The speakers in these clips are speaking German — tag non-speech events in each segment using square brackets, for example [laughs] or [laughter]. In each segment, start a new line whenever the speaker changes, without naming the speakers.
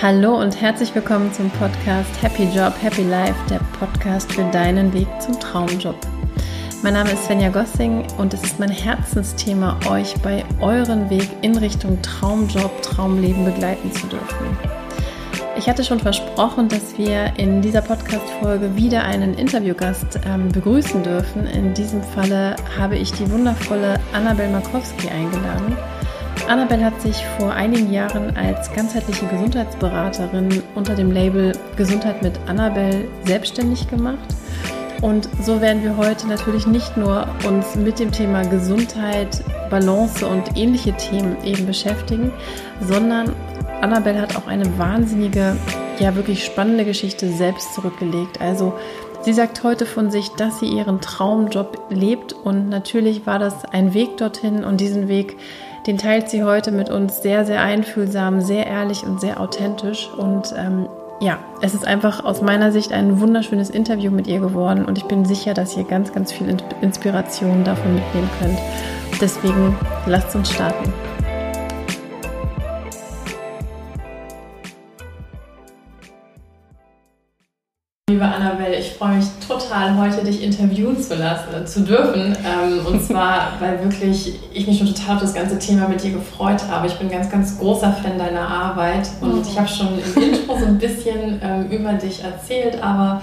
Hallo und herzlich willkommen zum Podcast Happy Job, Happy Life, der Podcast für deinen Weg zum Traumjob. Mein Name ist Svenja Gossing und es ist mein Herzensthema, euch bei euren Weg in Richtung Traumjob, Traumleben begleiten zu dürfen. Ich hatte schon versprochen, dass wir in dieser Podcast-Folge wieder einen Interviewgast ähm, begrüßen dürfen. In diesem Falle habe ich die wundervolle Annabel Markowski eingeladen. Annabelle hat sich vor einigen Jahren als ganzheitliche Gesundheitsberaterin unter dem Label Gesundheit mit Annabelle selbstständig gemacht. Und so werden wir heute natürlich nicht nur uns mit dem Thema Gesundheit, Balance und ähnliche Themen eben beschäftigen, sondern Annabelle hat auch eine wahnsinnige, ja wirklich spannende Geschichte selbst zurückgelegt. Also sie sagt heute von sich, dass sie ihren Traumjob lebt und natürlich war das ein Weg dorthin und diesen Weg den teilt sie heute mit uns sehr, sehr einfühlsam, sehr ehrlich und sehr authentisch. Und ähm, ja, es ist einfach aus meiner Sicht ein wunderschönes Interview mit ihr geworden und ich bin sicher, dass ihr ganz, ganz viel Inspiration davon mitnehmen könnt. Deswegen lasst uns starten. Liebe Annabelle, ich freue mich total, heute dich interviewen zu lassen, äh, zu dürfen. Ähm, und zwar, [laughs] weil wirklich ich mich schon total auf das ganze Thema mit dir gefreut habe. Ich bin ganz, ganz großer Fan deiner Arbeit und oh. ich habe schon im Intro so ein bisschen ähm, über dich erzählt, aber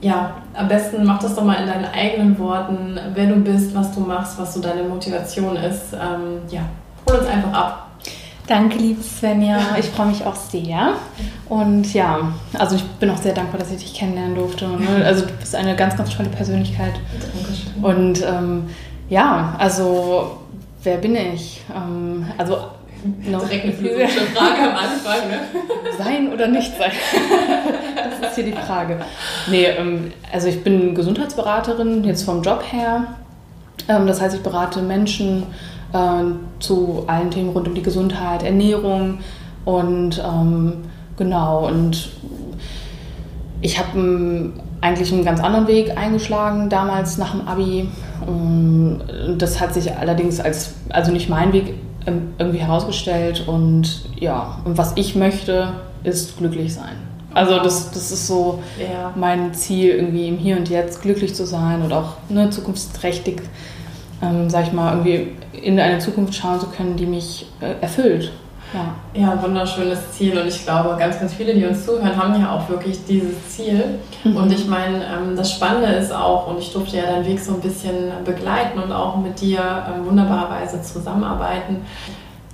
ja, am besten mach das doch mal in deinen eigenen Worten, wer du bist, was du machst, was so deine Motivation ist. Ähm, ja, hol uns einfach ab.
Danke, liebe Svenja. Ich freue mich auch sehr. Und ja, also ich bin auch sehr dankbar, dass ich dich kennenlernen durfte. Ne? Also du bist eine ganz, ganz tolle Persönlichkeit. Dankeschön. Und ähm, ja, also wer bin ich? Ähm, also
noch Direkt eine philosophische Frage am Anfang, ne? [laughs]
Sein oder nicht sein? Das ist hier die Frage. Nee, ähm, also ich bin Gesundheitsberaterin, jetzt vom Job her. Ähm, das heißt, ich berate Menschen äh, zu allen Themen rund um die Gesundheit, Ernährung und ähm, genau. Und ich habe ähm, eigentlich einen ganz anderen Weg eingeschlagen damals nach dem Abi. Und das hat sich allerdings als, also nicht mein Weg ähm, irgendwie herausgestellt. Und ja, und was ich möchte, ist glücklich sein. Also das, das ist so ja. mein Ziel, irgendwie im Hier und Jetzt glücklich zu sein und auch ne, zukunftsträchtig ähm, sag ich mal, irgendwie in eine Zukunft schauen zu können, die mich äh, erfüllt.
Ja. ja, wunderschönes Ziel und ich glaube, ganz, ganz viele, die uns zuhören, haben ja auch wirklich dieses Ziel. Mhm. Und ich meine, ähm, das Spannende ist auch, und ich durfte ja deinen Weg so ein bisschen begleiten und auch mit dir ähm, wunderbarerweise zusammenarbeiten.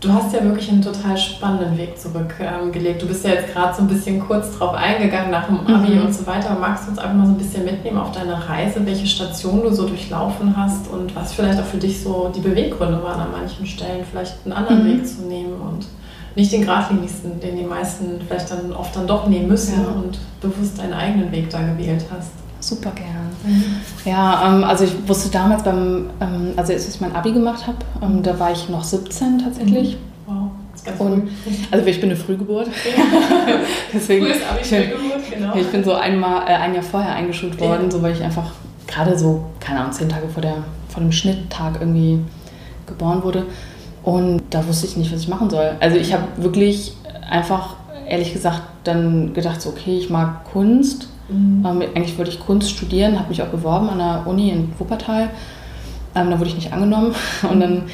Du hast ja wirklich einen total spannenden Weg zurückgelegt. Du bist ja jetzt gerade so ein bisschen kurz drauf eingegangen nach dem Abi mhm. und so weiter. Magst du uns einfach mal so ein bisschen mitnehmen auf deine Reise, welche Station du so durchlaufen hast und was vielleicht auch für dich so die Beweggründe waren an manchen Stellen, vielleicht einen anderen mhm. Weg zu nehmen und nicht den geradlinigsten, den die meisten vielleicht dann oft dann doch nehmen müssen ja. und bewusst deinen eigenen Weg da gewählt hast.
Super gern. Ja, ähm, also ich wusste damals beim, ähm, also als ich mein Abi gemacht habe, ähm, da war ich noch 17 tatsächlich. Mhm. Wow. Ganz und, also ich bin eine Frühgeburt. Ja. [laughs] Deswegen, Frühes Abi, Frühgeburt, genau. Ich bin so einmal, äh, ein Jahr vorher eingeschult worden, ja. so weil ich einfach gerade so, keine Ahnung, zehn Tage vor, der, vor dem Schnitttag irgendwie geboren wurde. Und da wusste ich nicht, was ich machen soll. Also ich habe wirklich einfach, ehrlich gesagt, dann gedacht, so, okay, ich mag Kunst Mhm. Ähm, eigentlich wollte ich Kunst studieren, habe mich auch beworben an der Uni in Wuppertal. Ähm, da wurde ich nicht angenommen. [laughs] Und dann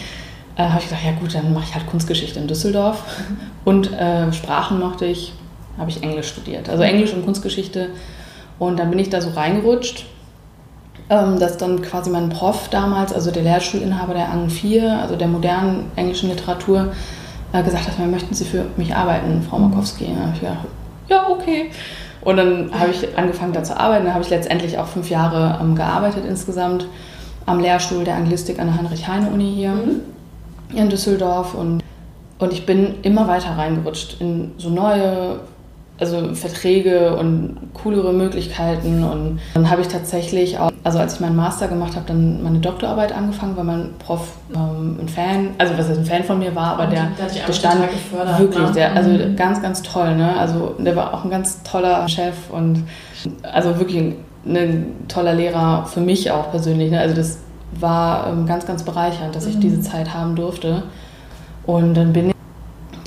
äh, habe ich gedacht, ja gut, dann mache ich halt Kunstgeschichte in Düsseldorf. [laughs] Und äh, Sprachen mochte ich, habe ich Englisch studiert. Also Englisch und Kunstgeschichte. Und dann bin ich da so reingerutscht, ähm, dass dann quasi mein Prof damals, also der Lehrstuhlinhaber der Ang 4, also der modernen englischen Literatur, äh, gesagt hat, möchten Sie für mich arbeiten, Frau mhm. Markowski. Da habe ich gedacht, ja, okay. Und dann habe ich angefangen da zu arbeiten. Da habe ich letztendlich auch fünf Jahre ähm, gearbeitet insgesamt am Lehrstuhl der Anglistik an der Heinrich-Heine-Uni hier mhm. in Düsseldorf. Und, und ich bin immer weiter reingerutscht in so neue also Verträge und coolere Möglichkeiten. Und dann habe ich tatsächlich auch, also als ich meinen Master gemacht habe, dann meine Doktorarbeit angefangen, weil mein Prof ähm, ein Fan, also was heißt ein Fan von mir war, aber der, der, der stand wirklich, ne? der, also mhm. ganz, ganz toll. Ne? Also der war auch ein ganz toller Chef und also wirklich ein, ein toller Lehrer für mich auch persönlich. Ne? Also das war ähm, ganz, ganz bereichernd, dass ich mhm. diese Zeit haben durfte. Und dann bin ich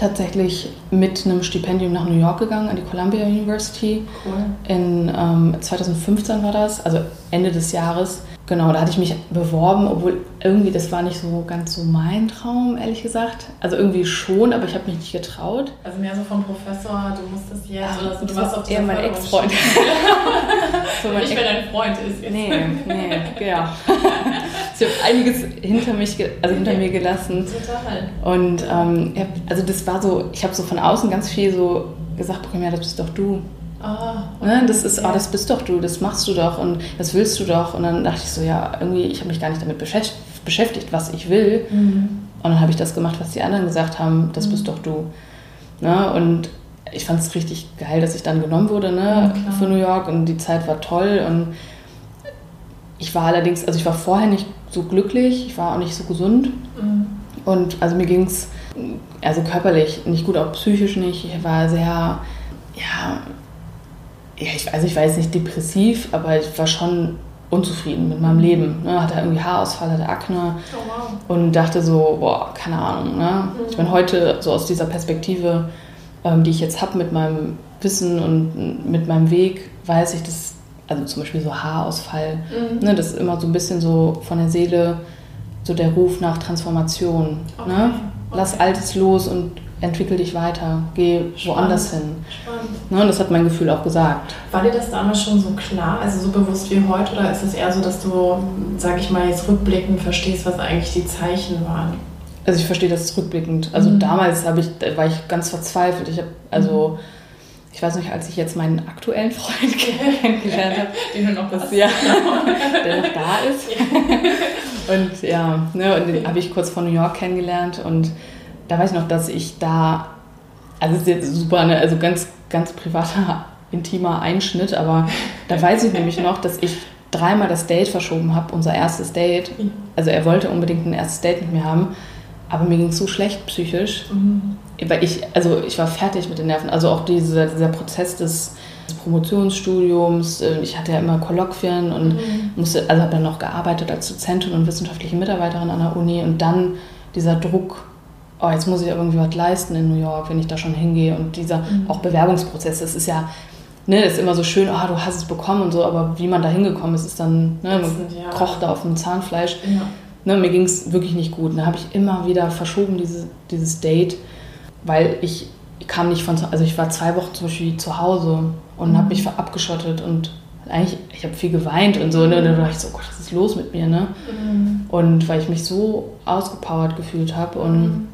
tatsächlich mit einem Stipendium nach New York gegangen, an die Columbia University. Cool. In ähm, 2015 war das, also Ende des Jahres. Genau, da hatte ich mich beworben, obwohl irgendwie das war nicht so ganz so mein Traum, ehrlich gesagt. Also irgendwie schon, aber ich habe mich nicht getraut.
Also mehr so vom Professor, du musstest jetzt ja, oder so,
du warst auf eher mein Ex-Freund. [laughs] [laughs]
so mein nicht, Ex wenn dein Freund ist. Jetzt.
Nee, nee, ja. [laughs] ich habe einiges hinter mich, also hinter mir gelassen.
Total.
Und ähm, also das war so, ich habe so von außen ganz viel so gesagt, ja, das bist doch du.
Ah,
okay. ne, das ist, oh, das bist doch du, das machst du doch und das willst du doch. Und dann dachte ich so, ja, irgendwie, ich habe mich gar nicht damit beschäftigt, was ich will. Mhm. Und dann habe ich das gemacht, was die anderen gesagt haben, das mhm. bist doch du. Ne? Und ich fand es richtig geil, dass ich dann genommen wurde ne, ja, für New York und die Zeit war toll. Und ich war allerdings, also ich war vorher nicht so glücklich, ich war auch nicht so gesund. Mhm. Und also mir ging es also körperlich nicht gut, auch psychisch nicht. Ich war sehr, ja, ja, ich, also ich jetzt nicht depressiv, aber ich war schon unzufrieden mit meinem Leben. Ne? Hatte irgendwie Haarausfall, hatte Akne oh, wow. und dachte so, boah, keine Ahnung. Ne? Mhm. Ich bin heute so aus dieser Perspektive, ähm, die ich jetzt habe mit meinem Wissen und mit meinem Weg, weiß ich, dass, also zum Beispiel so Haarausfall, mhm. ne? das ist immer so ein bisschen so von der Seele, so der Ruf nach Transformation. Okay. Ne? Lass okay. Altes los und entwickel dich weiter, geh woanders hin. Spannend. Ne, das hat mein Gefühl auch gesagt.
War dir das damals schon so klar, also so bewusst wie heute, oder ist es eher so, dass du, sag ich mal, jetzt rückblickend verstehst, was eigentlich die Zeichen waren?
Also ich verstehe das rückblickend. Also mhm. damals ich, war ich ganz verzweifelt. Ich habe also mhm. Ich weiß nicht, als ich jetzt meinen aktuellen Freund [laughs] kennengelernt habe, [laughs]
den du noch
das, ja, der noch da ist. [laughs] und ja, ne, und den habe ich kurz vor New York kennengelernt und da weiß ich noch, dass ich da, also das ist jetzt super, ne? also ganz, ganz privater, intimer Einschnitt, aber da weiß ich nämlich noch, dass ich dreimal das Date verschoben habe, unser erstes Date. Also er wollte unbedingt ein erstes Date mit mir haben, aber mir ging es so schlecht psychisch, mhm. weil ich, also ich war fertig mit den Nerven. Also auch dieser, dieser Prozess des, des Promotionsstudiums, äh, ich hatte ja immer Kolloquien und mhm. musste, also habe dann noch gearbeitet als Dozentin und wissenschaftliche Mitarbeiterin an der Uni und dann dieser Druck oh, jetzt muss ich irgendwie was leisten in New York, wenn ich da schon hingehe. Und dieser mhm. auch Bewerbungsprozess, das ist ja, ne, das ist immer so schön, ah, du hast es bekommen und so, aber wie man da hingekommen ist, ist dann, ne, man ja. kocht da auf dem Zahnfleisch. Ja. Ne, mir ging es wirklich nicht gut. Da habe ich immer wieder verschoben, diese, dieses Date, weil ich, kam nicht von, also ich war zwei Wochen zum Beispiel zu Hause und mhm. habe mich abgeschottet und eigentlich, ich habe viel geweint und so, ne? Und dann dachte ich so, oh Gott, was ist los mit mir, ne? Mhm. Und weil ich mich so ausgepowert gefühlt habe und mhm.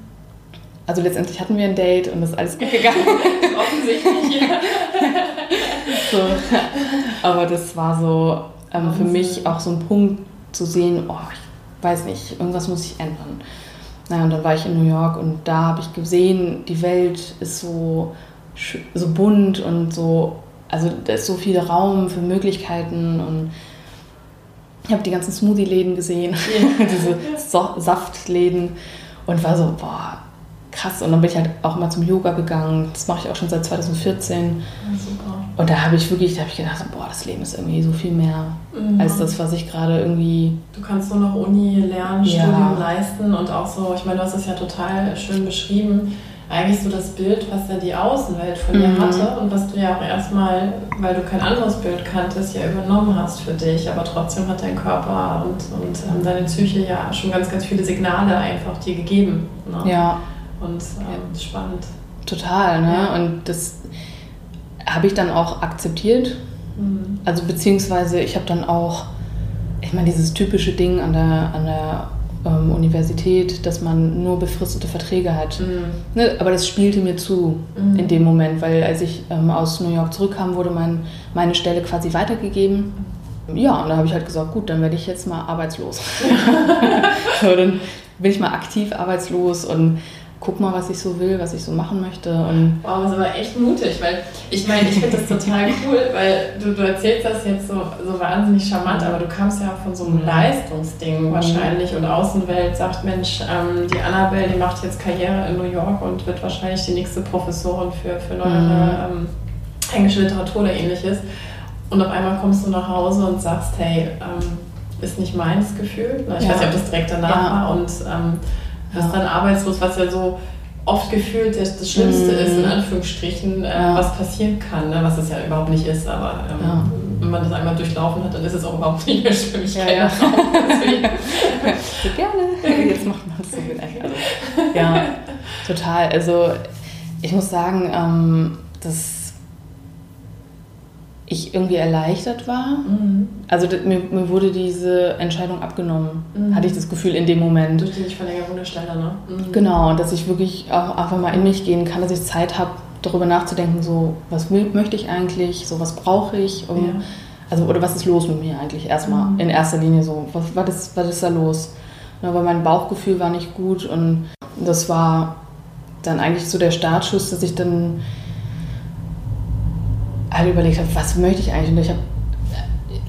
Also letztendlich hatten wir ein Date und das ist alles gut gegangen. [laughs]
Offensichtlich, ja. [laughs]
so. Aber das war so ähm, für mich auch so ein Punkt zu sehen, oh, ich weiß nicht, irgendwas muss sich ändern. Naja, und dann war ich in New York und da habe ich gesehen, die Welt ist so, so bunt und so, also da ist so viel Raum für Möglichkeiten und ich habe die ganzen Smoothie-Läden gesehen, ja. [laughs] diese so Saftläden und war so, boah, krass. Und dann bin ich halt auch immer zum Yoga gegangen. Das mache ich auch schon seit 2014. Ja, super. Und da habe ich wirklich, da habe ich gedacht, boah, das Leben ist irgendwie so viel mehr mhm. als das, was ich gerade irgendwie.
Du kannst nur noch Uni lernen, ja. Studium leisten und auch so, ich meine, du hast es ja total schön beschrieben. Eigentlich so das Bild, was ja die Außenwelt von dir mhm. hatte und was du ja auch erstmal, weil du kein anderes Bild kanntest, ja übernommen hast für dich. Aber trotzdem hat dein Körper und, und ähm, deine Psyche ja schon ganz, ganz viele Signale einfach dir gegeben.
Ne? Ja
und ähm, spannend.
Total, ne? Ja. Und das habe ich dann auch akzeptiert. Mhm. Also beziehungsweise ich habe dann auch, ich meine, dieses typische Ding an der, an der ähm, Universität, dass man nur befristete Verträge hat. Mhm. Ne? Aber das spielte mir zu mhm. in dem Moment, weil als ich ähm, aus New York zurückkam, wurde mein, meine Stelle quasi weitergegeben. Ja, und da habe ich halt gesagt, gut, dann werde ich jetzt mal arbeitslos. [laughs] [laughs] so, dann bin ich mal aktiv arbeitslos und guck mal, was ich so will, was ich so machen möchte. Und
wow, das ist aber echt mutig, weil ich meine, ich finde das total [laughs] cool, weil du, du erzählst das jetzt so, so wahnsinnig charmant, aber du kamst ja von so einem Leistungsding mhm. wahrscheinlich und Außenwelt sagt, Mensch, ähm, die Annabelle, die macht jetzt Karriere in New York und wird wahrscheinlich die nächste Professorin für, für neuere mhm. ähm, englische Literatur oder ähnliches. Und auf einmal kommst du nach Hause und sagst, hey, ähm, ist nicht meins Gefühl. Ich ja. weiß nicht, ob das direkt danach ja. war und ja. dann arbeitslos, was ja so oft gefühlt das, das Schlimmste mhm. ist, in Anführungsstrichen, äh, ja. was passieren kann, ne? was es ja überhaupt nicht ist, aber ähm, ja. wenn man das einmal durchlaufen hat, dann ist es auch überhaupt nicht mehr schlimm. Ich ja, [laughs] ja.
Gerne. Jetzt macht man es so gut. Also, ja, total. Also ich muss sagen, ähm, dass ich irgendwie erleichtert war. Mhm. Also mir, mir, wurde diese Entscheidung abgenommen, mhm. hatte ich das Gefühl in dem Moment.
Durch die Nichtverlängerung der Stelle, ne?
Mhm. Genau, dass ich wirklich auch einfach mal in mich gehen kann, dass ich Zeit habe, darüber nachzudenken, so, was möchte ich eigentlich, so, was brauche ich, um, ja. also, oder was ist los mit mir eigentlich erstmal, mhm. in erster Linie so, was, was, ist, was ist da los? Ja, weil mein Bauchgefühl war nicht gut und das war dann eigentlich so der Startschuss, dass ich dann halt überlegt habe, was möchte ich eigentlich? Und ich habe,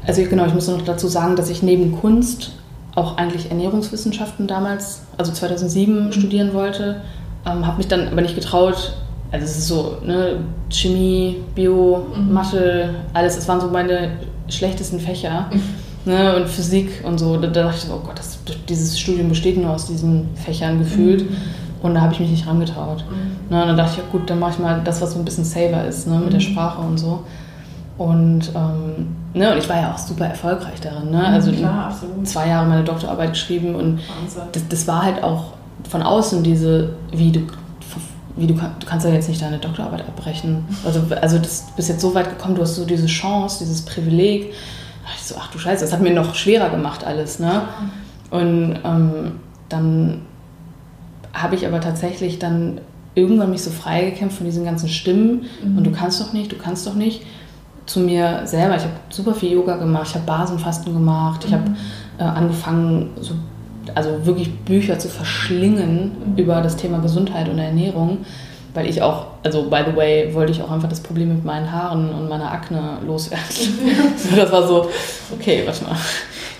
also genau, ich muss noch dazu sagen, dass ich neben Kunst auch eigentlich Ernährungswissenschaften damals, also 2007 mhm. studieren wollte, ähm, habe mich dann aber nicht getraut. Also es ist so, ne, Chemie, Bio, mhm. Mathe, alles, das waren so meine schlechtesten Fächer. Mhm. [laughs] Ne, und Physik und so. Da, da dachte ich so, oh Gott, das, dieses Studium besteht nur aus diesen Fächern gefühlt. Mhm. Und da habe ich mich nicht rangetraut. Mhm. Ne, und dann dachte ich, ja gut, dann mache ich mal das, was so ein bisschen saver ist, ne, mit mhm. der Sprache und so. Und, ähm, ne, und ich war ja auch super erfolgreich darin. Ne? Also Klar, zwei Jahre meine Doktorarbeit geschrieben und das, das, war halt auch von außen diese, wie du, wie du, du kannst ja jetzt nicht deine Doktorarbeit abbrechen. Also, also das, du bist jetzt so weit gekommen, du hast so diese Chance, dieses Privileg. Da dachte ich so, ach du Scheiße, das hat mir noch schwerer gemacht alles. Ne? Und ähm, dann habe ich aber tatsächlich dann irgendwann mich so freigekämpft von diesen ganzen Stimmen mhm. und du kannst doch nicht, du kannst doch nicht, zu mir selber. Ich habe super viel Yoga gemacht, ich habe Basenfasten gemacht, ich mhm. habe äh, angefangen, so, also wirklich Bücher zu verschlingen mhm. über das Thema Gesundheit und Ernährung, weil ich auch, also by the way, wollte ich auch einfach das Problem mit meinen Haaren und meiner Akne loswerden. [laughs] [laughs] so, das war so, okay, warte mal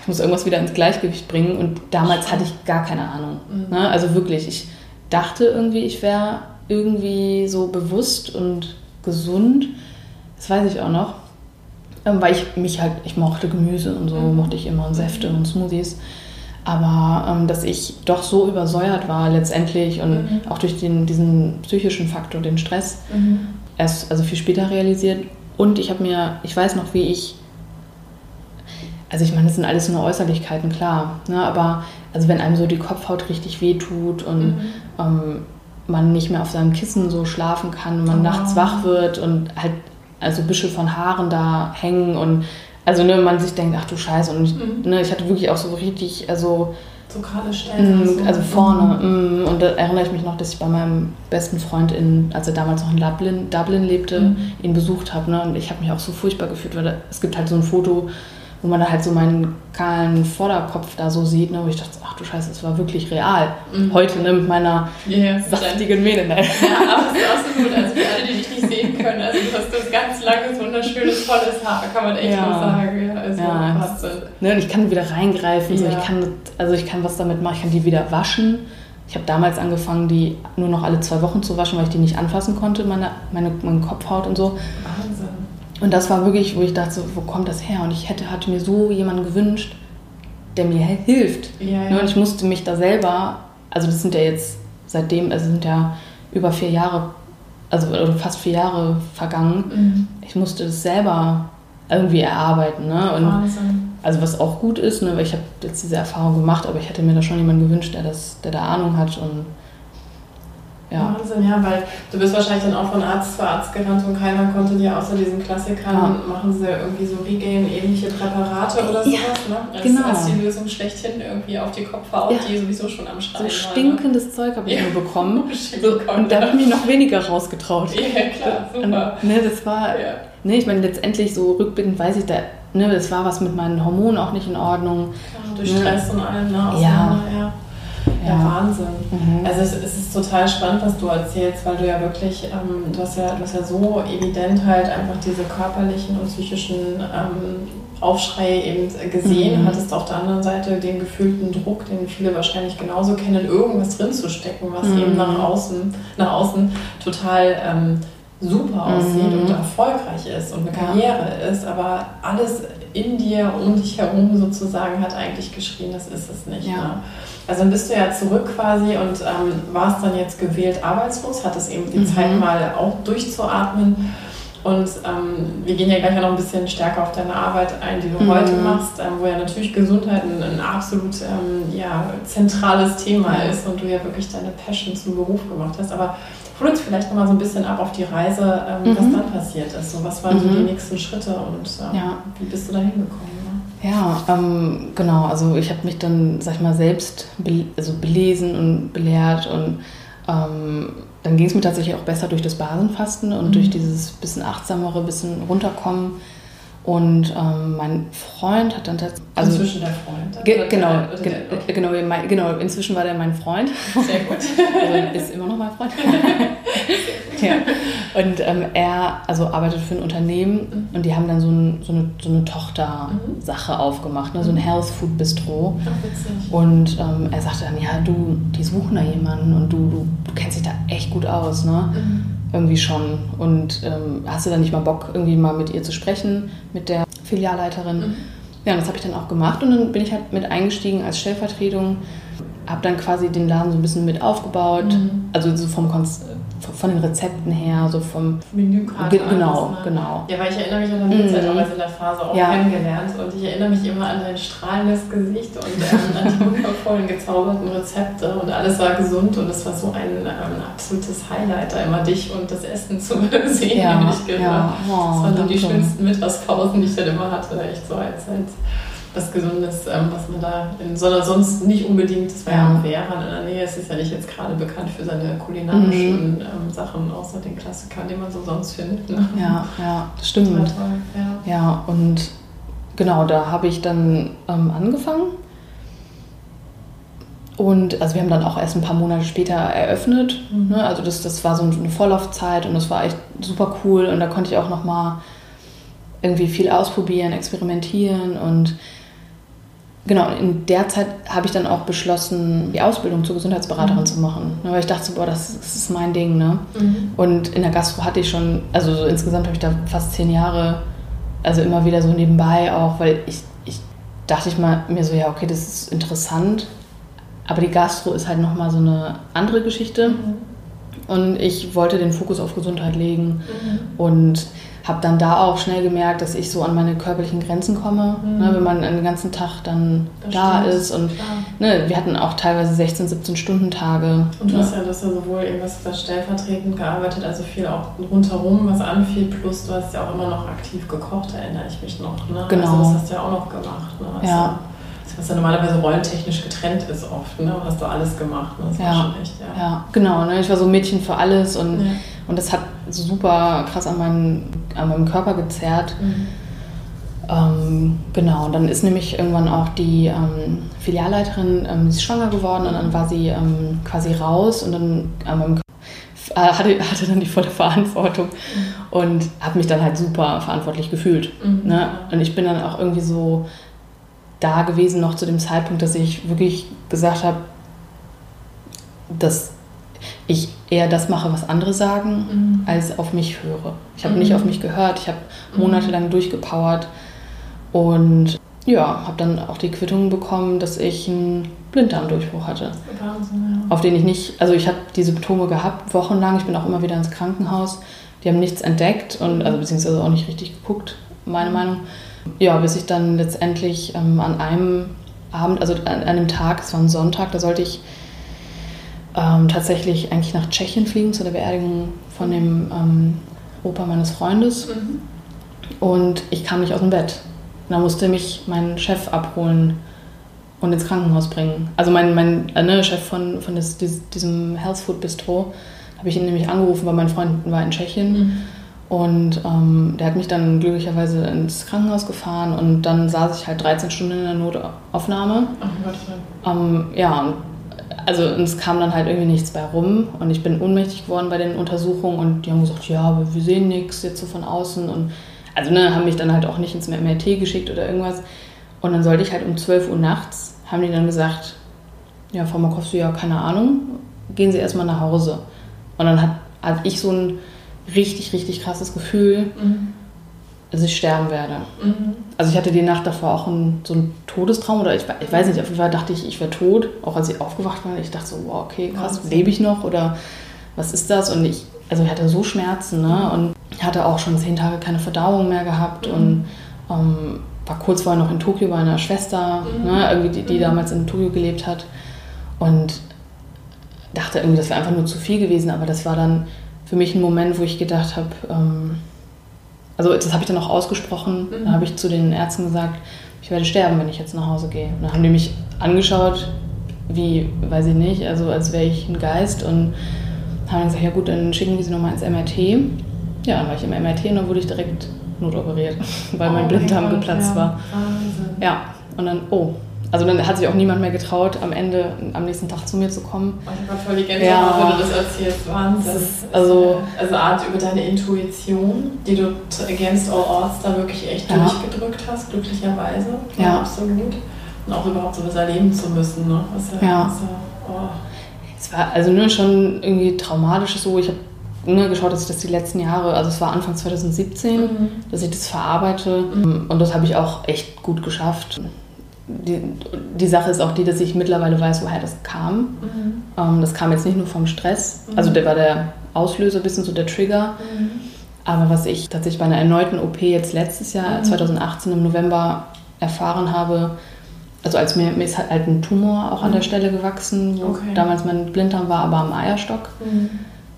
ich muss irgendwas wieder ins Gleichgewicht bringen. Und damals hatte ich gar keine Ahnung. Mhm. Ne? Also wirklich, ich dachte irgendwie, ich wäre irgendwie so bewusst und gesund. Das weiß ich auch noch. Ähm, weil ich mich halt, ich mochte Gemüse und so, mhm. mochte ich immer und Säfte und Smoothies. Aber ähm, dass ich doch so übersäuert war letztendlich und mhm. auch durch den, diesen psychischen Faktor, den Stress, mhm. erst also viel später realisiert. Und ich habe mir, ich weiß noch, wie ich also ich meine, das sind alles nur Äußerlichkeiten, klar. Ne? Aber also wenn einem so die Kopfhaut richtig wehtut und mhm. ähm, man nicht mehr auf seinem Kissen so schlafen kann, man oh. nachts wach wird und halt also Büschel von Haaren da hängen und also ne, man sich denkt, ach du Scheiße. Und mhm. ne, ich hatte wirklich auch so richtig, also
so gerade Stellen.
Mm, also vorne. Mhm. Mm, und da erinnere ich mich noch, dass ich bei meinem besten Freund, in, als er damals noch in Dublin, Dublin lebte, mhm. ihn besucht habe. Ne? Und ich habe mich auch so furchtbar gefühlt, weil da, es gibt halt so ein Foto, wo man da halt so meinen kahlen Vorderkopf da so sieht, ne, wo ich dachte, ach du Scheiße, das war wirklich real. Mhm. Heute, ne, mit meiner yeah, saftigen Mähne.
Ne? Ja, aber es ist auch so gut, also für alle, die dich nicht sehen können, also du hast das ganz langes, wunderschönes, volles Haar, kann man echt ja. mal sagen. Ja, also ja,
passt ne, und ich kann wieder reingreifen, ja. so, ich kann, also ich kann was damit machen, ich kann die wieder waschen. Ich habe damals angefangen, die nur noch alle zwei Wochen zu waschen, weil ich die nicht anfassen konnte, meine, meine, meine Kopfhaut und so. Wahnsinn. Und das war wirklich, wo ich dachte, so, wo kommt das her? Und ich hätte, hatte mir so jemanden gewünscht, der mir hilft. Ja, ja. Und ich musste mich da selber, also das sind ja jetzt seitdem, also sind ja über vier Jahre, also fast vier Jahre vergangen. Mhm. Ich musste das selber irgendwie erarbeiten. Ne? Und Wahnsinn. Also was auch gut ist, ne? weil ich habe jetzt diese Erfahrung gemacht, aber ich hätte mir da schon jemanden gewünscht, der, das, der da Ahnung hat und
ja. Wahnsinn, ja, weil du bist wahrscheinlich dann auch von Arzt zu Arzt gerannt und keiner konnte dir außer diesen Klassikern, ja. machen sie irgendwie so Regain-ähnliche Präparate oder sowas, ja, ne? Als, genau. als die Lösung schlechthin irgendwie auf die Kopfhaut, ja. die sowieso schon am Schreien
So stinkendes ne? Zeug habe ich nur bekommen. [laughs] so, und da habe ich mich noch weniger rausgetraut.
Ja, klar, super.
Und, ne, das war, ne, ich meine, letztendlich so rückblickend weiß ich, da, ne, das war was mit meinen Hormonen auch nicht in Ordnung.
Klar, durch ne? Stress und allem, ne?
Ja.
ja. Ja, Wahnsinn. Mhm. Also es, es, ist total spannend, was du erzählst, weil du ja wirklich, ähm, du, hast ja, du hast ja so evident halt einfach diese körperlichen und psychischen ähm, Aufschreie eben gesehen, mhm. hattest auf der anderen Seite den gefühlten Druck, den viele wahrscheinlich genauso kennen, irgendwas drin zu stecken, was mhm. eben nach außen, nach außen total ähm, super aussieht mhm. und erfolgreich ist und eine Karriere ja. ist, aber alles in dir, um dich herum sozusagen hat eigentlich geschrien, das ist es nicht. Ja. Ne? Also dann bist du ja zurück quasi und ähm, warst dann jetzt gewählt arbeitslos, hattest eben die mhm. Zeit mal auch durchzuatmen. Und ähm, wir gehen ja gleich noch ein bisschen stärker auf deine Arbeit ein, die du mhm. heute machst, ähm, wo ja natürlich Gesundheit ein, ein absolut ähm, ja, zentrales Thema ist und du ja wirklich deine Passion zum Beruf gemacht hast. Aber hol uns vielleicht noch mal so ein bisschen ab auf die Reise, ähm, mhm. was dann passiert ist. So, was waren so die mhm. nächsten Schritte und ähm, ja. wie bist du da hingekommen?
Ne? Ja, ähm, genau. Also ich habe mich dann, sag ich mal, selbst be also belesen und belehrt und dann ging es mir tatsächlich auch besser durch das Basenfasten und mhm. durch dieses bisschen achtsamere, bisschen runterkommen. Und ähm, mein Freund hat dann tatsächlich.
Also, inzwischen der Freund.
Ge genau, ge okay. genau, mein, genau, inzwischen war der mein Freund.
Sehr gut.
also ist immer noch mein Freund. ja. Und ähm, er also arbeitet für ein Unternehmen mhm. und die haben dann so, ein, so eine, so eine Tochter-Sache mhm. aufgemacht, ne? so ein mhm. Health Food Bistro.
Ach,
und ähm, er sagte dann, ja, du, die suchen da jemanden und du, du, du kennst dich da echt gut aus, ne? Mhm. Irgendwie schon. Und ähm, hast du dann nicht mal Bock, irgendwie mal mit ihr zu sprechen, mit der Filialleiterin? Mhm. Ja, und das habe ich dann auch gemacht und dann bin ich halt mit eingestiegen als Stellvertretung habe dann quasi den Laden so ein bisschen mit aufgebaut, mhm. also so vom Konz von den Rezepten her, so vom
Menükarte.
Ge genau, ne? genau.
Ja, weil ich erinnere mich an deine Zeit mhm. auch in der Phase auch ja. kennengelernt und ich erinnere mich immer an dein strahlendes Gesicht und ähm, an die [laughs] wundervollen gezauberten Rezepte und alles war gesund und es war so ein ähm, absolutes Highlight, da immer dich und das Essen zu [laughs] sehen,
ja,
gesagt. Ja. Oh, das waren so die schönsten Mittagspausen, die ich dann immer hatte, echt so als, als was Gesundes, ähm, was man da, in, sondern sonst nicht unbedingt, das war ja, ja Weran in der Nähe, es ist ja nicht jetzt gerade bekannt für seine kulinarischen mhm. ähm, Sachen, außer den Klassikern, die man so sonst findet. Ne?
Ja, ja, stimmt. Toll, ja. ja, und genau, da habe ich dann ähm, angefangen. Und also wir haben dann auch erst ein paar Monate später eröffnet. Mhm. Ne? Also das, das war so eine Vorlaufzeit und das war echt super cool. Und da konnte ich auch noch mal irgendwie viel ausprobieren, experimentieren und genau, in der Zeit habe ich dann auch beschlossen, die Ausbildung zur Gesundheitsberaterin mhm. zu machen. Ne, weil ich dachte boah, das, das ist mein Ding. Ne? Mhm. Und in der Gastro hatte ich schon, also so insgesamt habe ich da fast zehn Jahre, also immer wieder so nebenbei auch, weil ich, ich dachte ich mal mir so, ja, okay, das ist interessant, aber die Gastro ist halt nochmal so eine andere Geschichte. Mhm. Und ich wollte den Fokus auf Gesundheit legen mhm. und habe dann da auch schnell gemerkt, dass ich so an meine körperlichen Grenzen komme, mhm. ne, wenn man den ganzen Tag dann das da stimmt. ist. Und ne, wir hatten auch teilweise 16, 17 Stunden Tage.
Und du hast ja, das ja sowohl irgendwas stellvertretend gearbeitet, also viel auch rundherum, was anfiel, plus du hast ja auch immer noch aktiv gekocht, erinnere ich mich noch. Ne?
Genau.
Also das hast du ja auch noch gemacht. Ne? Also,
ja.
Was ja normalerweise rollentechnisch getrennt ist oft, ne? hast du alles gemacht. Ne? Das
ja. war schon echt, ja. Ja, genau. Ne? Ich war so ein Mädchen für alles und, ja. Und das hat super krass an, meinen, an meinem Körper gezerrt. Mhm. Ähm, genau, und dann ist nämlich irgendwann auch die ähm, Filialleiterin ähm, ist schwanger geworden und dann war sie ähm, quasi raus und dann ähm, äh, hatte, hatte dann die volle Verantwortung und habe mich dann halt super verantwortlich gefühlt. Mhm. Ne? Und ich bin dann auch irgendwie so da gewesen noch zu dem Zeitpunkt, dass ich wirklich gesagt habe, dass ich eher das mache, was andere sagen, mhm. als auf mich höre. Ich habe mhm. nicht auf mich gehört, ich habe mhm. monatelang durchgepowert und ja, habe dann auch die Quittung bekommen, dass ich einen Blinddarmdurchbruch hatte. Wahnsinn, ja. Auf den ich nicht, also ich habe die Symptome gehabt, wochenlang, ich bin auch immer wieder ins Krankenhaus. Die haben nichts entdeckt und also beziehungsweise auch nicht richtig geguckt, meine Meinung. Ja, bis ich dann letztendlich ähm, an einem Abend, also an einem Tag, es war ein Sonntag, da sollte ich ähm, tatsächlich eigentlich nach Tschechien fliegen zu der Beerdigung von dem ähm, Opa meines Freundes. Mhm. Und ich kam nicht aus dem Bett. Und da musste mich mein Chef abholen und ins Krankenhaus bringen. Also mein, mein äh, ne, Chef von, von des, diesem Health Food Bistro, habe ich ihn nämlich angerufen, weil mein Freund war in Tschechien. Mhm. Und ähm, der hat mich dann glücklicherweise ins Krankenhaus gefahren und dann saß ich halt 13 Stunden in der Notaufnahme. Ach Gott. Ähm, ja, und also es kam dann halt irgendwie nichts bei rum. Und ich bin ohnmächtig geworden bei den Untersuchungen. Und die haben gesagt, ja, aber wir sehen nichts jetzt so von außen. Und also ne, haben mich dann halt auch nicht ins MRT geschickt oder irgendwas. Und dann sollte ich halt um 12 Uhr nachts, haben die dann gesagt, ja, Frau Markowski, ja, keine Ahnung, gehen Sie erstmal nach Hause. Und dann hat, hatte ich so ein richtig, richtig krasses Gefühl, mhm. Dass ich sterben werde. Mhm. Also ich hatte die Nacht davor auch einen, so einen Todestraum oder ich, ich weiß nicht, auf jeden Fall dachte ich, ich wäre tot, auch als ich aufgewacht war. Ich dachte so, wow, okay, krass, lebe ich noch oder was ist das? Und ich, also ich hatte so Schmerzen ne? und ich hatte auch schon zehn Tage keine Verdauung mehr gehabt mhm. und ähm, war kurz vorher noch in Tokio bei einer Schwester, mhm. ne? irgendwie die, die mhm. damals in Tokio gelebt hat und dachte irgendwie, das wäre einfach nur zu viel gewesen, aber das war dann für mich ein Moment, wo ich gedacht habe, ähm, also das habe ich dann auch ausgesprochen. Mhm. Dann habe ich zu den Ärzten gesagt, ich werde sterben, wenn ich jetzt nach Hause gehe. Und dann haben die mich angeschaut, wie, weiß ich nicht, also als wäre ich ein Geist und haben dann gesagt, ja gut, dann schicken wir sie nochmal ins MRT. Ja, dann war ich im MRT und dann wurde ich direkt notoperiert, [laughs] weil oh mein Blinddarm geplatzt ja. war. Wahnsinn. Ja, und dann, oh, also dann hat sich auch niemand mehr getraut, am Ende, am nächsten Tag zu mir zu kommen.
Oh, ich war voll die Gänsehaut, ja. wenn du das erzählst. Wahnsinn. Das ist also, also Art über deine Intuition, die du against all odds da wirklich echt ja. durchgedrückt hast, glücklicherweise. Ja. Absolut. Und auch überhaupt sowas erleben zu müssen. Ne? Was ja, ja.
Oh. Es war also nur schon irgendwie traumatisch so. Ich habe ne, geschaut, dass ich das die letzten Jahre, also es war Anfang 2017, mhm. dass ich das verarbeite. Mhm. Und das habe ich auch echt gut geschafft die, die Sache ist auch die, dass ich mittlerweile weiß, woher das kam. Mhm. Ähm, das kam jetzt nicht nur vom Stress, mhm. also der war der Auslöser, ein bisschen so der Trigger. Mhm. Aber was ich tatsächlich bei einer erneuten OP jetzt letztes Jahr, 2018 mhm. im November, erfahren habe, also als mir, mir ist halt ein Tumor auch an der mhm. Stelle gewachsen, wo okay. damals mein Blinddarm war, aber am Eierstock. Mhm.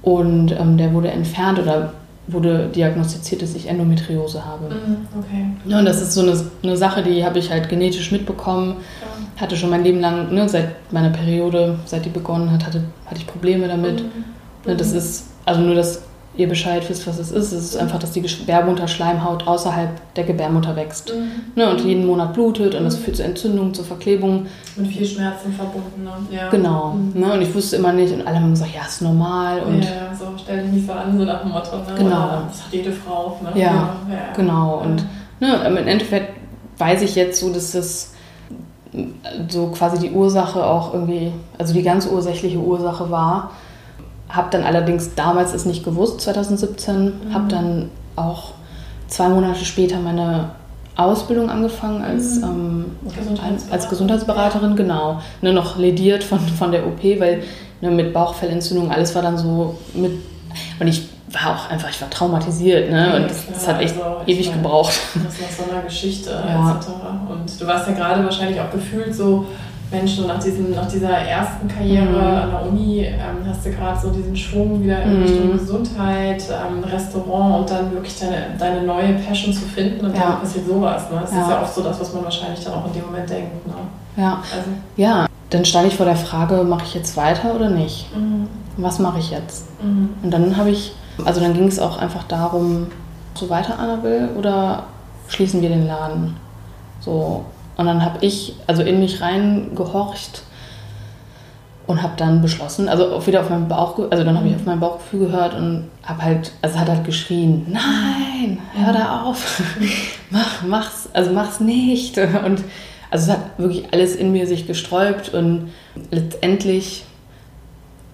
Und ähm, der wurde entfernt oder wurde diagnostiziert, dass ich Endometriose habe.
Mhm, okay.
Ja, und das ist so eine, eine Sache, die habe ich halt genetisch mitbekommen. Ja. Hatte schon mein Leben lang, ne, seit meiner Periode, seit die begonnen hat, hatte, hatte ich Probleme damit. Mhm. Ne, das ist, also nur das ihr Bescheid wisst, was es ist. Es ist einfach, dass die Gebärmutterschleimhaut außerhalb der Gebärmutter wächst. Mhm. Ne, und jeden Monat blutet und das führt zu Entzündungen, zur Verklebung.
Und viel Schmerzen verbunden. Ne? Ja.
Genau. Mhm. Ne, und ich wusste immer nicht, und alle haben gesagt, ja, ist normal. Und
ja, so stell dich nicht so an, so nach dem Motto. Ne?
Genau.
Oder, das hat jede Frau.
Ne? Ja, ja, genau. Und ne, im Endeffekt weiß ich jetzt so, dass das so quasi die Ursache auch irgendwie, also die ganz ursächliche Ursache war habe dann allerdings damals es nicht gewusst, 2017, mhm. habe dann auch zwei Monate später meine Ausbildung angefangen als, mhm. ähm, Gesundheitsberaterin. als Gesundheitsberaterin, genau. Ne, noch lediert von, von der OP, weil ne, mit Bauchfellentzündung, alles war dann so mit. Und ich war auch einfach, ich war traumatisiert, ne? Ja, und das, das, hat echt also, ewig meine, gebraucht.
Das nach so einer Geschichte ja. etc. Und du warst ja gerade wahrscheinlich auch gefühlt so Mensch, so nach, diesem, nach dieser ersten Karriere mhm. an der Uni ähm, hast du gerade so diesen Schwung wieder in mhm. Richtung Gesundheit, ähm, Restaurant und dann wirklich deine, deine neue Passion zu finden und ja. dann passiert sowas. Ne? Das ja. ist ja oft so das, was man wahrscheinlich dann auch in dem Moment denkt. Ne?
Ja. Also. ja, dann stand ich vor der Frage, mache ich jetzt weiter oder nicht? Mhm. Was mache ich jetzt? Mhm. Und dann habe ich, also dann ging es auch einfach darum, so weiter, Annabelle, oder schließen wir den Laden? So, und dann habe ich also in mich reingehorcht und habe dann beschlossen, also auch wieder auf meinem Bauch, also dann habe ich auf mein Bauchgefühl gehört und habe halt, also hat halt geschrien, nein, hör da auf, [laughs] mach, mach's, also mach's nicht. Und also es hat wirklich alles in mir sich gesträubt und letztendlich,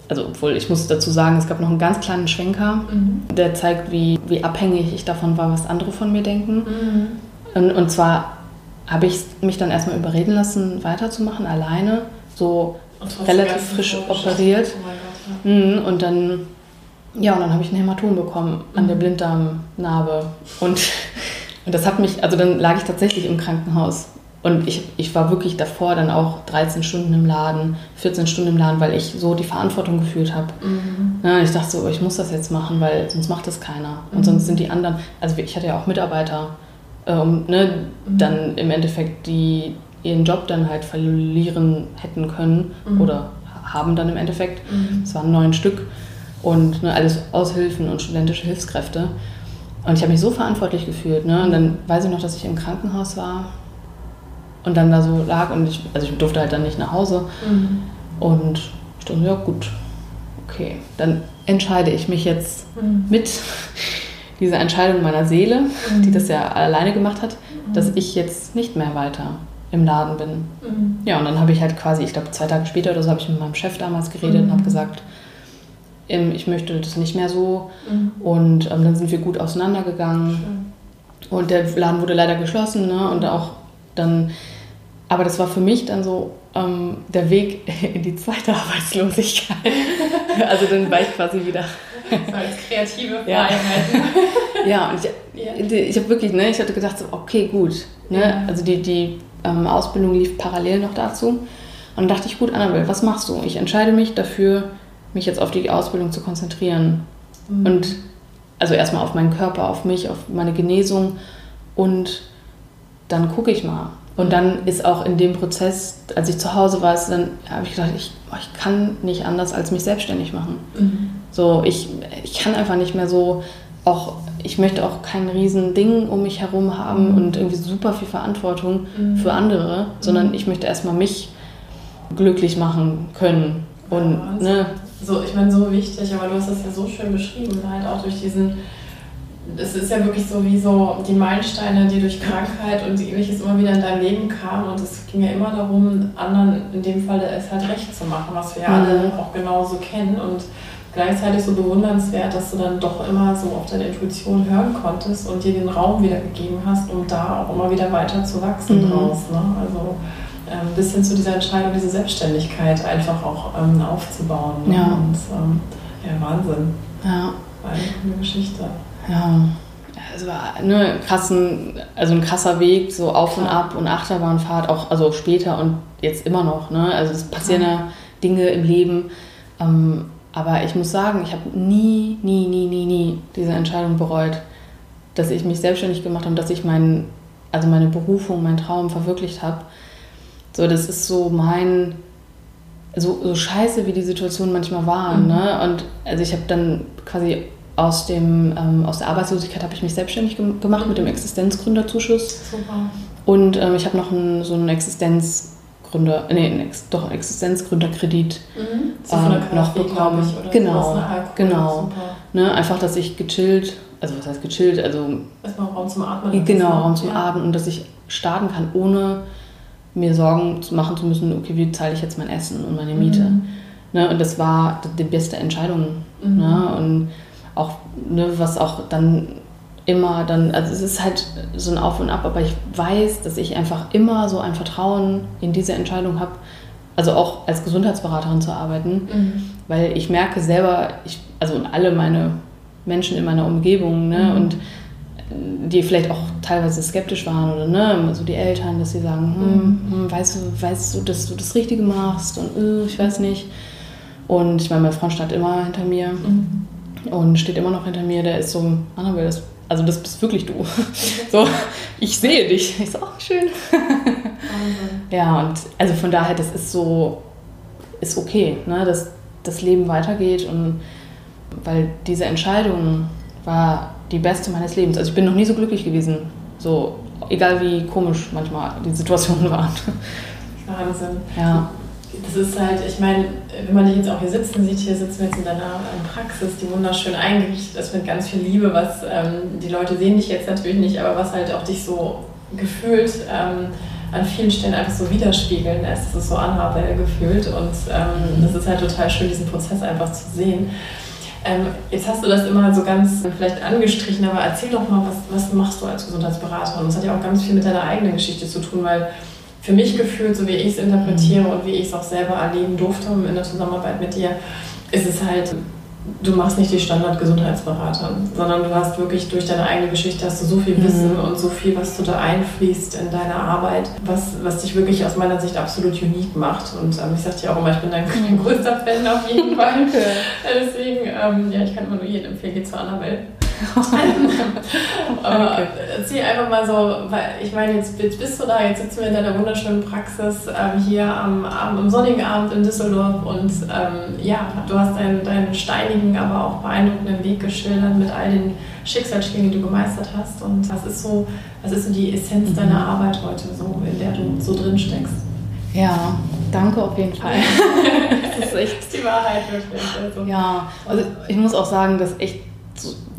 also obwohl ich muss dazu sagen, es gab noch einen ganz kleinen Schwenker, mhm. der zeigt, wie, wie abhängig ich davon war, was andere von mir denken. Mhm. Und, und zwar habe ich mich dann erstmal überreden lassen, weiterzumachen, alleine, so relativ frisch operiert. Oh ja. Und dann, ja, und dann habe ich ein Hämatom bekommen an mhm. der Blinddarmnarbe. Und, und das hat mich, also dann lag ich tatsächlich im Krankenhaus. Und ich, ich war wirklich davor dann auch 13 Stunden im Laden, 14 Stunden im Laden, weil ich so die Verantwortung gefühlt habe. Mhm. Ja, ich dachte so, ich muss das jetzt machen, weil sonst macht das keiner. Und mhm. sonst sind die anderen, also ich hatte ja auch Mitarbeiter, ähm, ne, mhm. dann im Endeffekt die ihren Job dann halt verlieren hätten können mhm. oder haben dann im Endeffekt. Mhm. Es waren neun Stück und ne, alles Aushilfen und studentische Hilfskräfte. Und ich habe mich so verantwortlich gefühlt. Ne? Und dann weiß ich noch, dass ich im Krankenhaus war und dann da so lag und ich, also ich durfte halt dann nicht nach Hause. Mhm. Und ich dachte, ja gut, okay, dann entscheide ich mich jetzt mhm. mit diese Entscheidung meiner Seele, mhm. die das ja alleine gemacht hat, mhm. dass ich jetzt nicht mehr weiter im Laden bin. Mhm. Ja, und dann habe ich halt quasi, ich glaube zwei Tage später oder so, habe ich mit meinem Chef damals geredet und habe mhm. gesagt, ähm, ich möchte das nicht mehr so. Mhm. Und ähm, dann sind wir gut auseinandergegangen. Und der Laden wurde leider geschlossen ne? und auch dann, aber das war für mich dann so ähm, der Weg [laughs] in die zweite Arbeitslosigkeit. [laughs] also dann war ich quasi wieder. [laughs]
So als kreative Freiheit.
Ja, [laughs] ja und ich, ja. ich habe wirklich, ne, ich hatte gedacht, so, okay, gut. Ne? Ja. Also die, die ähm, Ausbildung lief parallel noch dazu. Und dann dachte ich, gut, Annabelle, was machst du? Ich entscheide mich dafür, mich jetzt auf die Ausbildung zu konzentrieren. Mhm. Und also erstmal auf meinen Körper, auf mich, auf meine Genesung und dann gucke ich mal. Und dann ist auch in dem Prozess, als ich zu Hause war, dann habe ich gedacht, ich, ich kann nicht anders als mich selbstständig machen. Mhm. So, ich, ich kann einfach nicht mehr so auch, ich möchte auch kein riesen Ding um mich herum haben mhm. und irgendwie super viel Verantwortung mhm. für andere, sondern mhm. ich möchte erstmal mich glücklich machen können. Und,
ja, ne, so, ich meine, so wichtig, aber du hast das ja so schön beschrieben, halt auch durch diesen, es ist ja wirklich so wie so die Meilensteine, die durch Krankheit und ähnliches immer wieder in dein Leben kamen und es ging ja immer darum, anderen in dem Fall es halt recht zu machen, was wir ja mhm. alle auch genauso kennen und gleichzeitig so bewundernswert, dass du dann doch immer so auf deine Intuition hören konntest und dir den Raum wieder gegeben hast, um da auch immer wieder weiter zu wachsen mhm. draus. Ne? Also ein ähm, bisschen zu dieser Entscheidung, diese Selbstständigkeit einfach auch ähm, aufzubauen.
Ne? Ja.
Und ähm, ja, Wahnsinn.
Ja.
War eine Geschichte.
Ja. Es war ne, krassen, also ein krasser Weg, so auf und ab und Achterbahnfahrt, auch also später und jetzt immer noch. Ne? Also es passieren ja, ja Dinge im Leben. Ähm, aber ich muss sagen, ich habe nie, nie, nie, nie, nie diese Entscheidung bereut, dass ich mich selbstständig gemacht habe, dass ich mein, also meine Berufung, meinen Traum verwirklicht habe. So, das ist so mein, so, so scheiße, wie die Situation manchmal war. Mhm. Ne? Und also ich habe dann quasi aus, dem, ähm, aus der Arbeitslosigkeit habe ich mich selbstständig gemacht mhm. mit dem Existenzgründerzuschuss. Super. Und ähm, ich habe noch ein, so einen Existenzgründer, nee, Ex, doch Existenzgründerkredit mhm. ähm, noch bekommen. Ich, genau, genau. Ne, einfach, dass ich gechillt, also was heißt gechillt, also
erstmal Raum zum Atmen.
Genau, Raum zum ja. Atmen und dass ich starten kann, ohne mir Sorgen machen zu müssen, okay, wie zahle ich jetzt mein Essen und meine Miete. Mhm. Ne, und das war die beste Entscheidung. Mhm. Ne, und auch, ne, was auch dann immer dann, also es ist halt so ein Auf und Ab, aber ich weiß, dass ich einfach immer so ein Vertrauen in diese Entscheidung habe, also auch als Gesundheitsberaterin zu arbeiten, mhm. weil ich merke selber, ich, also und alle meine Menschen in meiner Umgebung, ne, mhm. und die vielleicht auch teilweise skeptisch waren oder ne, so die Eltern, dass sie sagen, hm, hm, weißt, du, weißt du, dass du das Richtige machst und äh, ich weiß nicht. Und ich meine, mein Freund stand immer hinter mir mhm. und steht immer noch hinter mir. Der ist so, Annabelle, das, also das bist wirklich du. [laughs] so, ich sehe dich. Ich so, ach, schön. ja, und also von daher, das ist so, ist okay, ne, dass das Leben weitergeht und weil diese Entscheidung war die beste meines Lebens. Also ich bin noch nie so glücklich gewesen. So, egal wie komisch manchmal die Situationen [laughs] waren.
Wahnsinn.
Ja.
Das ist halt, ich meine, wenn man dich jetzt auch hier sitzen sieht, hier sitzen wir jetzt in deiner Praxis, die wunderschön eingerichtet ist mit ganz viel Liebe, was ähm, die Leute sehen dich jetzt natürlich nicht, aber was halt auch dich so gefühlt ähm, an vielen Stellen einfach so widerspiegeln lässt. Das ist so Annabelle gefühlt und ähm, das ist halt total schön, diesen Prozess einfach zu sehen. Ähm, jetzt hast du das immer so ganz vielleicht angestrichen, aber erzähl doch mal, was, was machst du als Gesundheitsberaterin? Das hat ja auch ganz viel mit deiner eigenen Geschichte zu tun, weil für mich gefühlt, so wie ich es interpretiere mhm. und wie ich es auch selber erleben durfte in der Zusammenarbeit mit dir, ist es halt du machst nicht die Standard-Gesundheitsberater, sondern du hast wirklich durch deine eigene Geschichte hast du so viel Wissen mhm. und so viel, was du da einfließt in deine Arbeit, was, was dich wirklich aus meiner Sicht absolut unique macht. Und ähm, ich sag dir auch immer, ich bin dein mhm. [laughs] größter Fan auf jeden [laughs] Fall. Deswegen, ähm, ja, ich kann immer nur jedem empfehlen, geh zu Annabelle. [laughs] Aber erzähl einfach mal so, weil ich meine, jetzt, jetzt, bist du da, jetzt sitzen wir in deiner wunderschönen Praxis ähm, hier am, am, am, sonnigen Abend in Düsseldorf und ähm, ja, du hast deinen, deinen steinigen, aber auch beeindruckenden Weg geschildert mit all den Schicksalsschlägen, die du gemeistert hast. Und was ist so, was ist so die Essenz mhm. deiner Arbeit heute, so, in der du so drin steckst?
Ja, danke auf jeden Fall. [laughs]
das ist echt die Wahrheit wirklich. Also.
Ja, also ich muss auch sagen, dass echt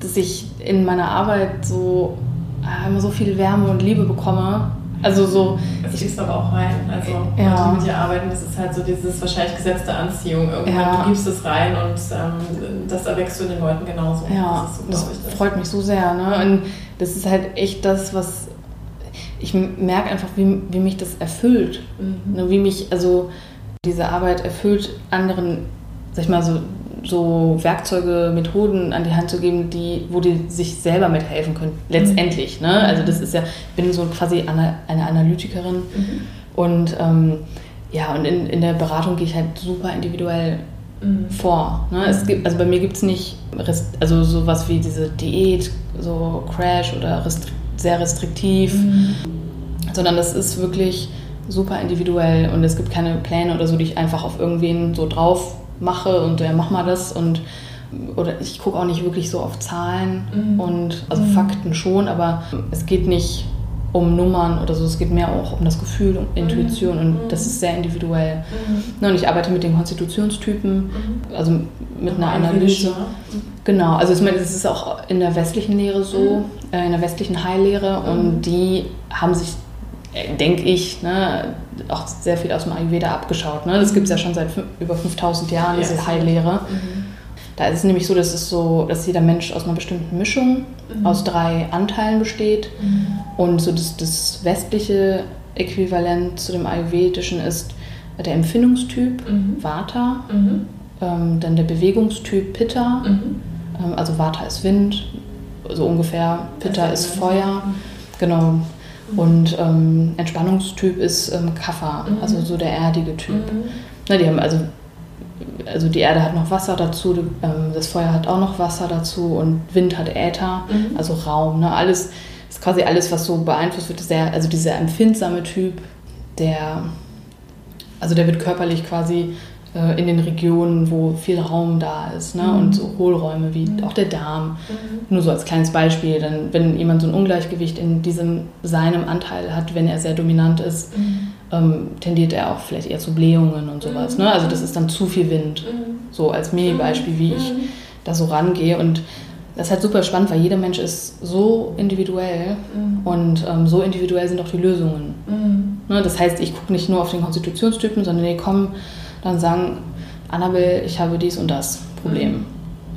dass ich in meiner Arbeit so äh, immer so viel Wärme und Liebe bekomme. Also so.
Es gibst aber auch rein. Also ja. Leute, mit dir arbeiten, das ist halt so dieses wahrscheinlich gesetzte Anziehung. Irgendwann ja. du gibst es rein und ähm, das erwächst du in den Leuten genauso.
Ja, das, so, das, das freut mich so sehr. Ne? Und das ist halt echt das, was ich merke einfach, wie, wie mich das erfüllt. Mhm. Ne? Wie mich, also diese Arbeit erfüllt, anderen, sag ich mal, so so Werkzeuge, Methoden an die Hand zu geben, die, wo die sich selber mithelfen können, letztendlich. Ne? Also das ist ja, ich bin so quasi eine, eine Analytikerin mhm. und ähm, ja, und in, in der Beratung gehe ich halt super individuell mhm. vor. Ne? Es gibt, also bei mir gibt es nicht also sowas wie diese Diät, so Crash oder restri sehr restriktiv, mhm. sondern das ist wirklich super individuell und es gibt keine Pläne oder so, die ich einfach auf irgendwen so drauf mache und ja, mach mal das und oder ich gucke auch nicht wirklich so auf Zahlen mhm. und also mhm. Fakten schon, aber es geht nicht um Nummern oder so, es geht mehr auch um das Gefühl, um Intuition mhm. und das ist sehr individuell. Mhm. Und ich arbeite mit den Konstitutionstypen, mhm. also mit einer Analyse. Genau, also ich meine, das ist auch in der westlichen Lehre so, mhm. äh, in der westlichen Heillehre und die haben sich denke ich, ne, auch sehr viel aus dem Ayurveda abgeschaut. Ne? Das gibt es ja schon seit über 5000 Jahren, diese ja, Heillehre. Mhm. Da ist es nämlich so, dass, es so, dass jeder Mensch aus einer bestimmten Mischung mhm. aus drei Anteilen besteht. Mhm. Und so das, das, westliche Äquivalent zu dem Ayurvedischen ist der Empfindungstyp mhm. Vata, mhm. ähm, dann der Bewegungstyp Pitta, mhm. ähm, also Vata ist Wind, so ungefähr, Pitta ist Feuer. Genau, und ähm, Entspannungstyp ist ähm, Kapha, mhm. also so der erdige Typ. Mhm. Na, die haben also, also die Erde hat noch Wasser dazu, die, ähm, das Feuer hat auch noch Wasser dazu und Wind hat Äther, mhm. also Raum. Ne? Alles ist quasi alles, was so beeinflusst wird. Sehr, also dieser empfindsame Typ, der, also der wird körperlich quasi in den Regionen, wo viel Raum da ist ne? Mhm. und so Hohlräume wie mhm. auch der Darm. Mhm. Nur so als kleines Beispiel, dann, wenn jemand so ein Ungleichgewicht in diesem seinem Anteil hat, wenn er sehr dominant ist, mhm. ähm, tendiert er auch vielleicht eher zu Blähungen und sowas. Ne? Also das ist dann zu viel Wind. Mhm. So als Mini-Beispiel, wie ich da so rangehe und das ist halt super spannend, weil jeder Mensch ist so individuell mhm. und ähm, so individuell sind auch die Lösungen. Mhm. Ne, das heißt, ich gucke nicht nur auf den Konstitutionstypen, sondern die kommen dann sagen, Annabelle, ich habe dies und das Problem. Mhm.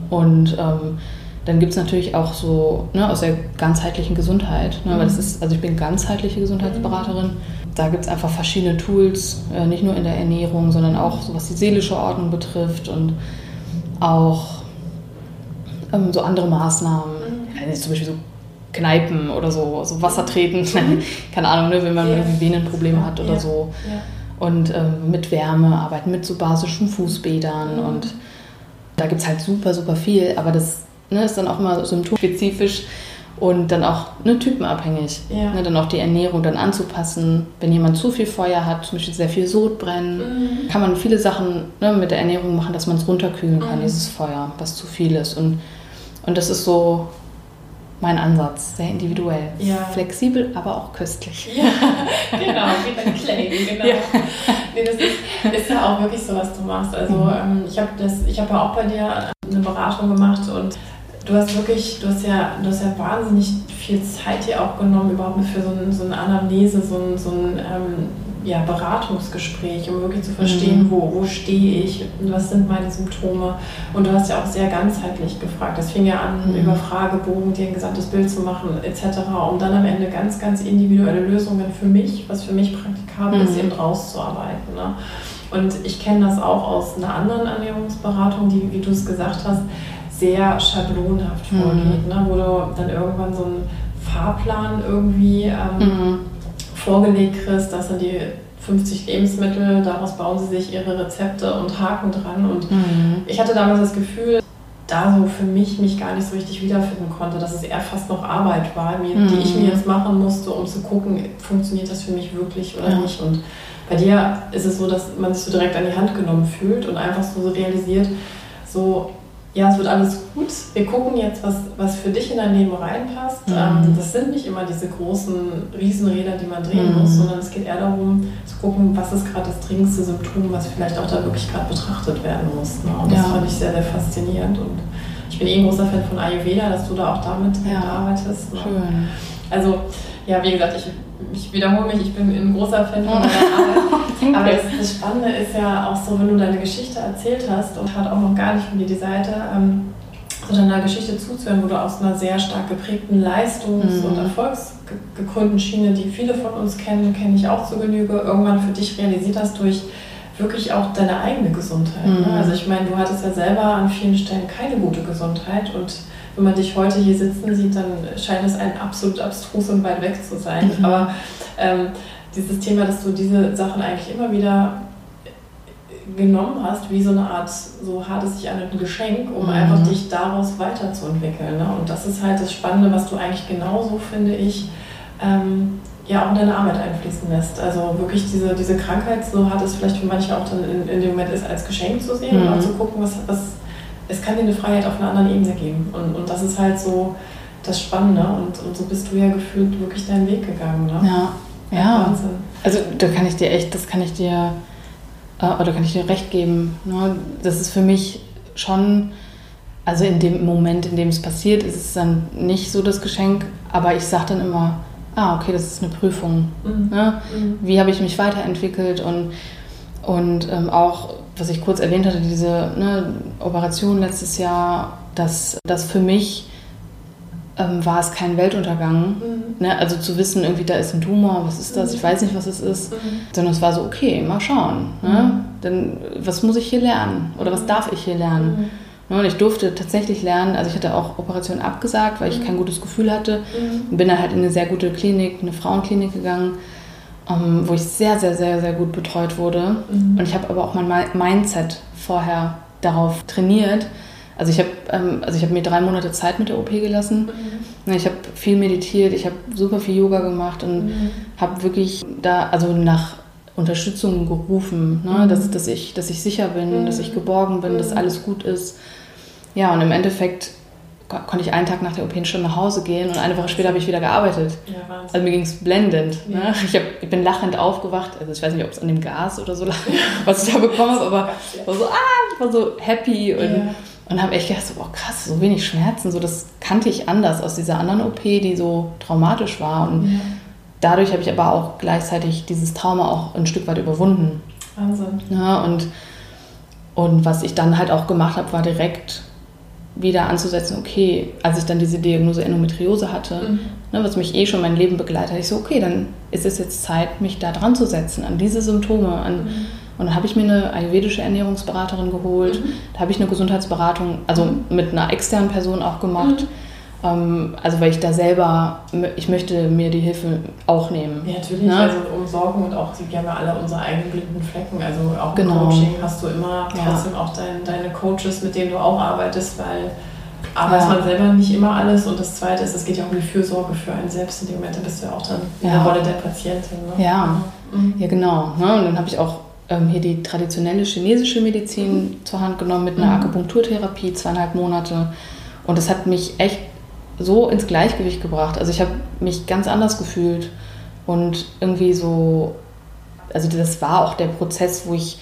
Und ähm, dann gibt es natürlich auch so ne, aus der ganzheitlichen Gesundheit, ne, weil das mhm. ist, also ich bin ganzheitliche Gesundheitsberaterin. Da gibt es einfach verschiedene Tools, äh, nicht nur in der Ernährung, sondern auch so was die seelische Ordnung betrifft und auch ähm, so andere Maßnahmen, mhm. also zum Beispiel so Kneipen oder so, so Wasser treten, mhm. [laughs] keine Ahnung, ne, wenn man yeah. irgendwie Venenprobleme hat oder yeah. so. Yeah und ähm, mit Wärme arbeiten, mit so basischen Fußbädern mhm. und da gibt es halt super, super viel, aber das ne, ist dann auch immer symptomspezifisch und dann auch ne, typenabhängig. Ja. Ne, dann auch die Ernährung dann anzupassen. Wenn jemand zu viel Feuer hat, zum Beispiel sehr viel Sodbrennen, mhm. kann man viele Sachen ne, mit der Ernährung machen, dass man es runterkühlen kann, mhm. dieses Feuer, was zu viel ist. Und, und das ist so mein Ansatz. Sehr individuell. Ja. Flexibel, aber auch köstlich. [laughs]
Ja, genau, wie beim Claim, [laughs] genau. Ja. Nee, das ist, ist, ja auch wirklich so, was du machst. Also mhm. ähm, ich habe hab ja auch bei dir eine Beratung gemacht und du hast wirklich, du hast ja, du hast ja wahnsinnig viel Zeit hier auch genommen, überhaupt für so, ein, so eine Anamnese, so ein, so ein ähm, ja, Beratungsgespräch, um wirklich zu verstehen, mhm. wo, wo stehe ich, was sind meine Symptome. Und du hast ja auch sehr ganzheitlich gefragt. Das fing ja an, mhm. über Fragebogen dir ein gesamtes Bild zu machen, etc., um dann am Ende ganz, ganz individuelle Lösungen für mich, was für mich praktikabel mhm. ist, eben rauszuarbeiten. Ne? Und ich kenne das auch aus einer anderen Ernährungsberatung, die, wie du es gesagt hast, sehr schablonhaft mhm. vorgeht, ne? wo du dann irgendwann so einen Fahrplan irgendwie ähm, mhm vorgelegt kriegst, das sind die 50 Lebensmittel, daraus bauen sie sich ihre Rezepte und haken dran. Und mhm. ich hatte damals das Gefühl, da so für mich mich gar nicht so richtig wiederfinden konnte, dass es eher fast noch Arbeit war, mir, mhm. die ich mir jetzt machen musste, um zu gucken, funktioniert das für mich wirklich oder ja. nicht. Und bei dir ist es so, dass man sich so direkt an die Hand genommen fühlt und einfach so realisiert, so ja, es wird alles gut. Wir gucken jetzt, was, was für dich in dein Leben reinpasst. Mhm. Ähm, das sind nicht immer diese großen Riesenräder, die man drehen mhm. muss, sondern es geht eher darum zu gucken, was ist gerade das dringendste Symptom, was vielleicht auch da wirklich gerade betrachtet werden muss. Ne? Und das ja. fand ich sehr, sehr faszinierend. Und ich bin eh ein großer Fan von Ayurveda, dass du da auch damit ja. arbeitest. Ne? Schön. Also, ja, wie gesagt, ich ich wiederhole mich, ich bin ein großer Fan von deiner [laughs] Arbeit. Aber das, das, Spannende ist ja auch so, wenn du deine Geschichte erzählt hast und hat auch noch gar nicht von dir die Seite, ähm, so deiner Geschichte zuzuhören, wo du aus einer sehr stark geprägten Leistungs- mhm. und erfolgsgekrönten Schiene, die viele von uns kennen, kenne ich auch zu Genüge, irgendwann für dich realisiert hast durch wirklich auch deine eigene Gesundheit. Ne? Mhm. Ne? Also ich meine, du hattest ja selber an vielen Stellen keine gute Gesundheit und wenn man dich heute hier sitzen sieht, dann scheint es ein absolut abstrus und weit weg zu sein. Mhm. Aber ähm, dieses Thema, dass du diese Sachen eigentlich immer wieder genommen hast, wie so eine Art, so hart es sich an ein Geschenk, um mhm. einfach dich daraus weiterzuentwickeln. Ne? Und das ist halt das Spannende, was du eigentlich genauso, finde ich, ähm, ja auch in deine Arbeit einfließen lässt. Also wirklich diese, diese Krankheit, so hart es vielleicht für manche auch dann in, in dem Moment ist, als Geschenk zu sehen mhm. und auch zu gucken, was, was es kann dir eine Freiheit auf einer anderen Ebene geben. Und, und das ist halt so das Spannende. Und, und so bist du ja gefühlt wirklich deinen Weg gegangen. Ne?
Ja, ja. Wahnsinn. Also da kann ich dir echt, das kann ich dir, äh, oder kann ich dir recht geben. Ne? Das ist für mich schon, also in dem Moment, in dem es passiert, ist es dann nicht so das Geschenk, aber ich sage dann immer, ah, okay, das ist eine Prüfung. Mhm. Ne? Mhm. Wie habe ich mich weiterentwickelt und, und ähm, auch was ich kurz erwähnt hatte, diese ne, Operation letztes Jahr, dass das für mich ähm, war es kein Weltuntergang. Mhm. Ne? Also zu wissen, irgendwie da ist ein Tumor, was ist das? Ich weiß nicht, was es ist. Mhm. Sondern es war so, okay, mal schauen. Ne? Mhm. Denn was muss ich hier lernen? Oder was darf ich hier lernen? Mhm. Ne? Und ich durfte tatsächlich lernen, also ich hatte auch Operationen abgesagt, weil ich mhm. kein gutes Gefühl hatte. Mhm. Bin dann halt in eine sehr gute Klinik, eine Frauenklinik gegangen ähm, wo ich sehr, sehr, sehr, sehr gut betreut wurde. Mhm. Und ich habe aber auch mein Mindset vorher darauf trainiert. Also ich habe ähm, also hab mir drei Monate Zeit mit der OP gelassen. Mhm. Ich habe viel meditiert, ich habe super viel Yoga gemacht und mhm. habe wirklich da, also nach Unterstützung gerufen, ne? Mhm. dass, dass, ich, dass ich sicher bin, dass ich mhm. geborgen bin, dass mhm. alles gut ist. Ja, und im Endeffekt konnte ich einen Tag nach der OP schon nach Hause gehen und eine Woche später habe ich wieder gearbeitet. Ja, also mir ging es blendend. Ja. Ne? Ich, hab, ich, bin lachend aufgewacht. Also ich weiß nicht, ob es an dem Gas oder so lag, was ich da bekommen habe, aber ich war so, ah, ich war so happy und, und habe echt gedacht, so, boah, krass, so wenig Schmerzen. So, das kannte ich anders aus dieser anderen OP, die so traumatisch war. Und dadurch habe ich aber auch gleichzeitig dieses Trauma auch ein Stück weit überwunden.
Wahnsinn.
Ja, und, und was ich dann halt auch gemacht habe, war direkt wieder anzusetzen, okay, als ich dann diese Diagnose Endometriose hatte, mhm. ne, was mich eh schon mein Leben begleitet, ich so, okay, dann ist es jetzt Zeit, mich da dran zu setzen, an diese Symptome. An, mhm. Und dann habe ich mir eine ayurvedische Ernährungsberaterin geholt, mhm. da habe ich eine Gesundheitsberatung, also mhm. mit einer externen Person auch gemacht. Ähm, also weil ich da selber, ich möchte mir die Hilfe auch nehmen.
Ja, natürlich, ne? also umsorgen und auch, wir haben ja alle unsere eigenen blinden Flecken. Also auch im genau. Coaching hast du immer trotzdem ja. auch dein, deine Coaches, mit denen du auch arbeitest, weil A, weiß ja. man selber nicht immer alles und das Zweite ist, es geht ja um die Fürsorge für einen selbst. In dem Moment bist du ja auch dann in ja. der Rolle der Patientin.
Ne? Ja. Mhm. ja, genau. Ne? Und dann habe ich auch ähm, hier die traditionelle chinesische Medizin mhm. zur Hand genommen mit einer mhm. Akupunkturtherapie, zweieinhalb Monate. Und das hat mich echt so ins Gleichgewicht gebracht. Also ich habe mich ganz anders gefühlt und irgendwie so, also das war auch der Prozess, wo ich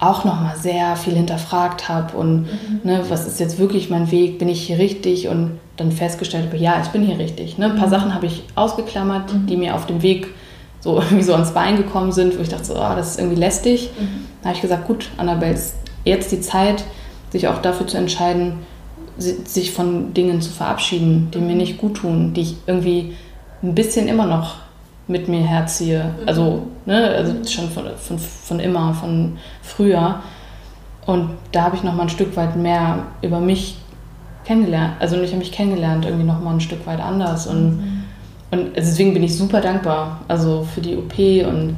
auch nochmal sehr viel hinterfragt habe und mhm. ne, was ist jetzt wirklich mein Weg, bin ich hier richtig und dann festgestellt habe, ja, ich bin hier richtig. Ne? Ein paar mhm. Sachen habe ich ausgeklammert, mhm. die mir auf dem Weg so [laughs] irgendwie so ans Bein gekommen sind, wo ich dachte, so, oh, das ist irgendwie lästig. Mhm. Da habe ich gesagt, gut, Annabelle, jetzt die Zeit, sich auch dafür zu entscheiden, sich von Dingen zu verabschieden, die mir nicht gut tun, die ich irgendwie ein bisschen immer noch mit mir herziehe. Mhm. Also, ne, also schon von, von, von immer, von früher. Und da habe ich noch mal ein Stück weit mehr über mich kennengelernt. Also ich habe mich kennengelernt, irgendwie noch mal ein Stück weit anders. Und, mhm. und deswegen bin ich super dankbar. Also für die OP und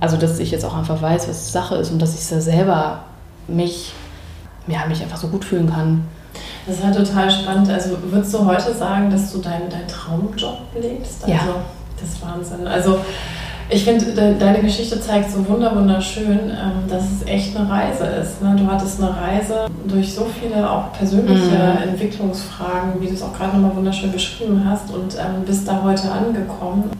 also dass ich jetzt auch einfach weiß, was Sache ist und dass ich da selber mich, ja, mich einfach so gut fühlen kann.
Das ist halt total spannend. Also würdest du heute sagen, dass du deinen dein Traumjob lebst? Also,
ja.
Das ist Wahnsinn. Also ich finde, de, deine Geschichte zeigt so wunderschön, ähm, dass es echt eine Reise ist. Ne? Du hattest eine Reise durch so viele auch persönliche mhm. Entwicklungsfragen, wie du es auch gerade nochmal wunderschön beschrieben hast und ähm, bist da heute angekommen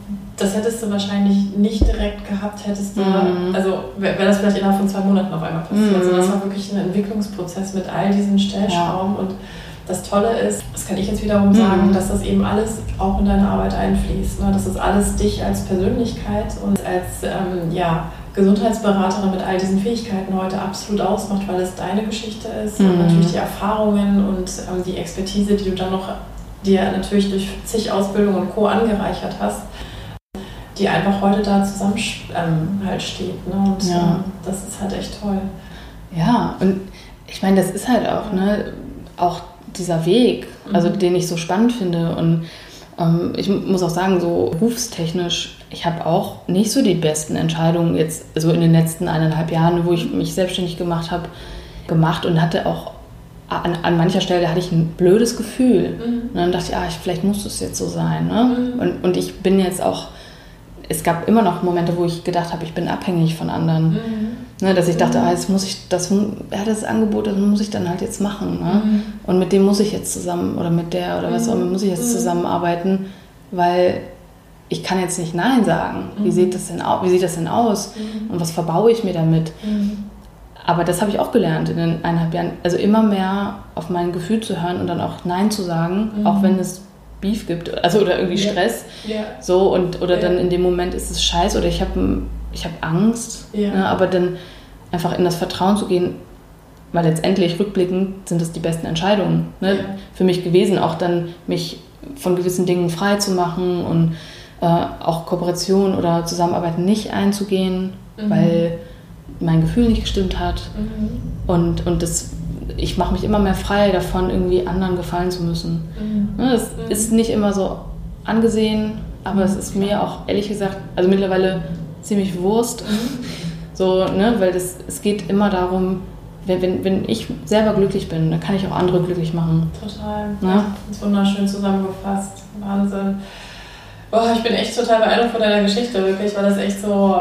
das hättest du wahrscheinlich nicht direkt gehabt, hättest du, mhm. also wäre das vielleicht innerhalb von zwei Monaten auf einmal passiert. Mhm. Also das war wirklich ein Entwicklungsprozess mit all diesen Stellschrauben ja. und das Tolle ist, das kann ich jetzt wiederum sagen, mhm. dass das eben alles auch in deine Arbeit einfließt. Ne? Dass das alles dich als Persönlichkeit und als ähm, ja, Gesundheitsberaterin mit all diesen Fähigkeiten heute absolut ausmacht, weil es deine Geschichte ist mhm. und natürlich die Erfahrungen und ähm, die Expertise, die du dann noch dir natürlich durch zig Ausbildungen und Co. angereichert hast, die einfach heute da zusammen ähm, halt steht. Ne? Und ja. ähm, das ist halt echt toll.
Ja, und ich meine, das ist halt auch, ne, auch dieser Weg, also mhm. den ich so spannend finde. Und ähm, ich muss auch sagen, so berufstechnisch, ich habe auch nicht so die besten Entscheidungen jetzt, so in den letzten eineinhalb Jahren, wo ich mich selbstständig gemacht habe, gemacht und hatte auch an, an mancher Stelle hatte ich ein blödes Gefühl. Mhm. Und dann dachte ich, ah, vielleicht muss es jetzt so sein. Ne? Mhm. Und, und ich bin jetzt auch es gab immer noch Momente, wo ich gedacht habe, ich bin abhängig von anderen. Mhm. Ne, dass ich dachte, mhm. ah, jetzt muss ich, das, ja, das Angebot, das muss ich dann halt jetzt machen. Ne? Mhm. Und mit dem muss ich jetzt zusammen, oder mit der, oder was auch immer, muss ich jetzt mhm. zusammenarbeiten, weil ich kann jetzt nicht Nein sagen. Wie mhm. sieht das denn aus? Wie sieht das denn aus? Mhm. Und was verbaue ich mir damit? Aber das habe ich auch gelernt in den eineinhalb Jahren. Also immer mehr auf mein Gefühl zu hören und dann auch Nein zu sagen, auch wenn es Beef gibt, also oder irgendwie Stress. Ja. Ja. So und oder ja. dann in dem Moment ist es scheiße oder ich habe ich hab Angst. Ne, aber dann einfach in das Vertrauen zu gehen, weil letztendlich rückblickend sind das die besten Entscheidungen ne, für mich gewesen, auch dann mich von gewissen Dingen frei zu machen und äh, auch Kooperation oder Zusammenarbeit nicht einzugehen, mhm. weil mein Gefühl nicht gestimmt hat. Mhm. Und, und das ich mache mich immer mehr frei davon, irgendwie anderen gefallen zu müssen. Mhm. Das mhm. ist nicht immer so angesehen, aber es ist mir auch ehrlich gesagt, also mittlerweile ziemlich Wurst. Mhm. So, ne, weil das, es geht immer darum, wenn, wenn, wenn ich selber glücklich bin, dann kann ich auch andere glücklich machen.
Total. Ja? Das ist wunderschön zusammengefasst. Wahnsinn. Boah, ich bin echt total beeindruckt von deiner Geschichte, wirklich, weil das echt so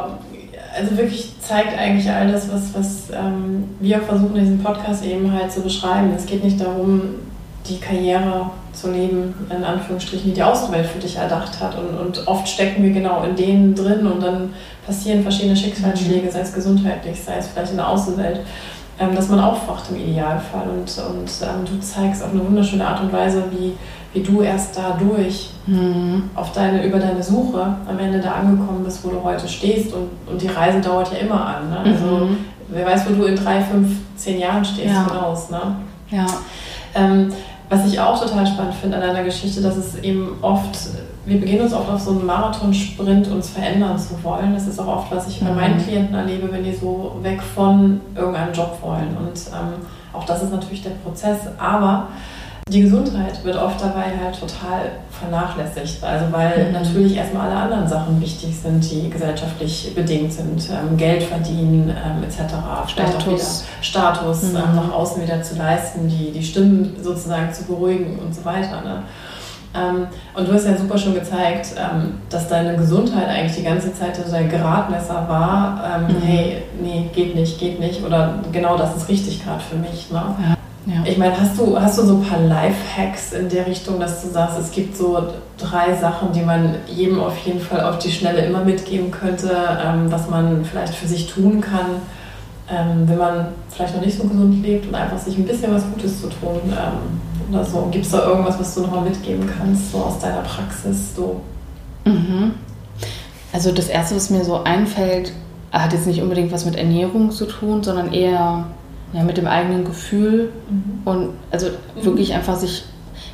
also wirklich zeigt eigentlich all das, was, was ähm, wir versuchen in diesem Podcast eben halt zu beschreiben. Es geht nicht darum, die Karriere zu leben, in Anführungsstrichen, die die Außenwelt für dich erdacht hat. Und, und oft stecken wir genau in denen drin und dann passieren verschiedene Schicksalsschläge, mhm. sei es gesundheitlich, sei es vielleicht in der Außenwelt, ähm, dass man aufwacht im Idealfall. Und, und ähm, du zeigst auf eine wunderschöne Art und Weise, wie wie du erst dadurch mhm. auf deine, über deine Suche am Ende da angekommen bist, wo du heute stehst. Und, und die Reise dauert ja immer an. Ne? Also mhm. wer weiß, wo du in drei, fünf, zehn Jahren stehst, ja. hinaus. Ne? Ja. Ähm, was ich auch total spannend finde an deiner Geschichte, dass es eben oft, wir beginnen uns oft auf so einen Marathonsprint, uns verändern zu wollen. Das ist auch oft, was ich bei meinen mhm. Klienten erlebe, wenn die so weg von irgendeinem Job wollen. Und ähm, auch das ist natürlich der Prozess. Aber die Gesundheit wird oft dabei halt total vernachlässigt. Also weil mhm. natürlich erstmal alle anderen Sachen wichtig sind, die gesellschaftlich bedingt sind. Ähm, Geld verdienen ähm, etc. Wieder Status mhm. ähm, nach außen wieder zu leisten, die, die Stimmen sozusagen zu beruhigen und so weiter. Ne? Ähm, und du hast ja super schon gezeigt, ähm, dass deine Gesundheit eigentlich die ganze Zeit so dein Gradmesser war. Ähm, mhm. Hey, nee, geht nicht, geht nicht. Oder genau das ist richtig gerade für mich. Ne? Ja. Ja. Ich meine, hast du, hast du so ein paar Life-Hacks in der Richtung, dass du sagst, es gibt so drei Sachen, die man jedem auf jeden Fall auf die Schnelle immer mitgeben könnte, ähm, was man vielleicht für sich tun kann, ähm, wenn man vielleicht noch nicht so gesund lebt und einfach sich ein bisschen was Gutes zu tun ähm, oder so. Gibt es da irgendwas, was du nochmal mitgeben kannst, so aus deiner Praxis? So?
Mhm. Also das Erste, was mir so einfällt, hat jetzt nicht unbedingt was mit Ernährung zu tun, sondern eher ja, mit dem eigenen Gefühl mhm. und also mhm. wirklich einfach sich,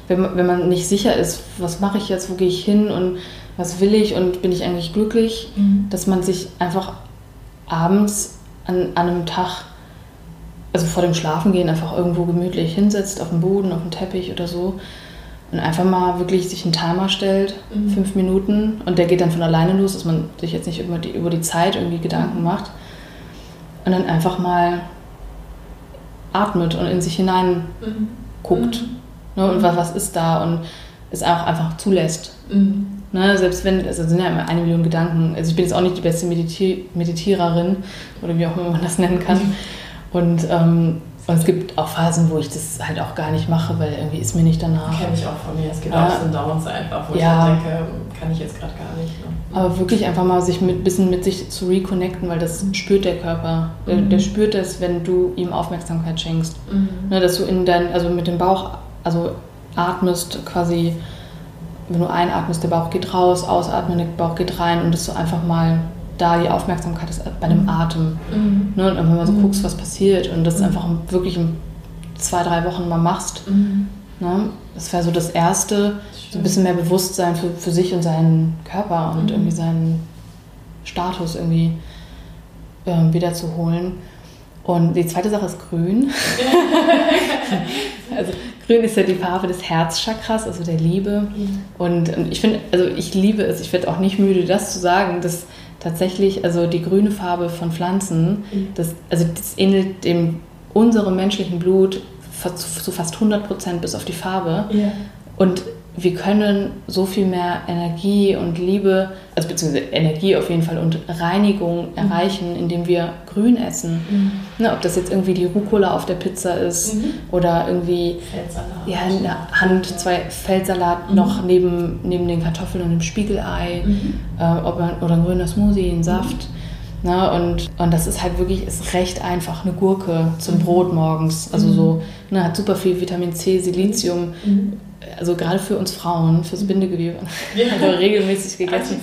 wenn man, wenn man nicht sicher ist, was mache ich jetzt, wo gehe ich hin und was will ich und bin ich eigentlich glücklich, mhm. dass man sich einfach abends an, an einem Tag, also vor dem Schlafengehen, einfach irgendwo gemütlich hinsetzt, auf dem Boden, auf dem Teppich oder so und einfach mal wirklich sich einen Timer stellt, mhm. fünf Minuten und der geht dann von alleine los, dass man sich jetzt nicht über die, über die Zeit irgendwie Gedanken macht und dann einfach mal atmet und in sich hinein mhm. guckt. Mhm. Ne, und was, was ist da und es auch einfach zulässt. Mhm. Ne, selbst wenn, also es sind ja immer eine Million Gedanken. Also ich bin jetzt auch nicht die beste Meditier Meditiererin oder wie auch immer man das nennen kann. Mhm. Und ähm, und es gibt auch Phasen, wo ich das halt auch gar nicht mache, weil irgendwie ist mir nicht danach.
Kenne ich auch von mir. Es gibt ja. auch so Downs einfach, wo ja. ich denke, kann ich jetzt gerade gar nicht. Ne?
Aber wirklich einfach mal sich ein bisschen mit sich zu reconnecten, weil das spürt der Körper. Der, mhm. der spürt es, wenn du ihm Aufmerksamkeit schenkst. Mhm. Ne, dass du in dein, also mit dem Bauch also atmest quasi, wenn du einatmest, der Bauch geht raus, ausatmen, der Bauch geht rein und dass du einfach mal da die Aufmerksamkeit ist bei dem Atem. Mhm. Ne? Und wenn man so mhm. guckst, was passiert und das mhm. einfach wirklich in zwei, drei Wochen mal machst. Mhm. Ne? Das wäre so das Erste, so ein bisschen mehr Bewusstsein für, für sich und seinen Körper und mhm. irgendwie seinen Status irgendwie äh, wiederzuholen. Und die zweite Sache ist grün. [laughs] also grün ist ja die Farbe des Herzchakras, also der Liebe. Mhm. Und, und ich finde, also ich liebe es, ich werde auch nicht müde, das zu sagen, dass tatsächlich, also die grüne Farbe von Pflanzen, mhm. das, also das ähnelt dem unserem menschlichen Blut zu fast 100 Prozent bis auf die Farbe. Yeah. Und wir können so viel mehr Energie und Liebe, also beziehungsweise Energie auf jeden Fall und Reinigung mhm. erreichen, indem wir grün essen. Mhm. Ne, ob das jetzt irgendwie die Rucola auf der Pizza ist mhm. oder irgendwie
Feldsalat.
Ja, in der Hand zwei Feldsalat mhm. noch neben, neben den Kartoffeln und dem Spiegelei mhm. äh, ob man, oder ein grüner Smoothie, ein Saft. Ne, und, und das ist halt wirklich, ist recht einfach, eine Gurke zum Brot morgens. Also so, ne, hat super viel Vitamin C, Silizium, also gerade für uns Frauen, fürs. Bindegewebe, ja. [laughs] also regelmäßig gegessen.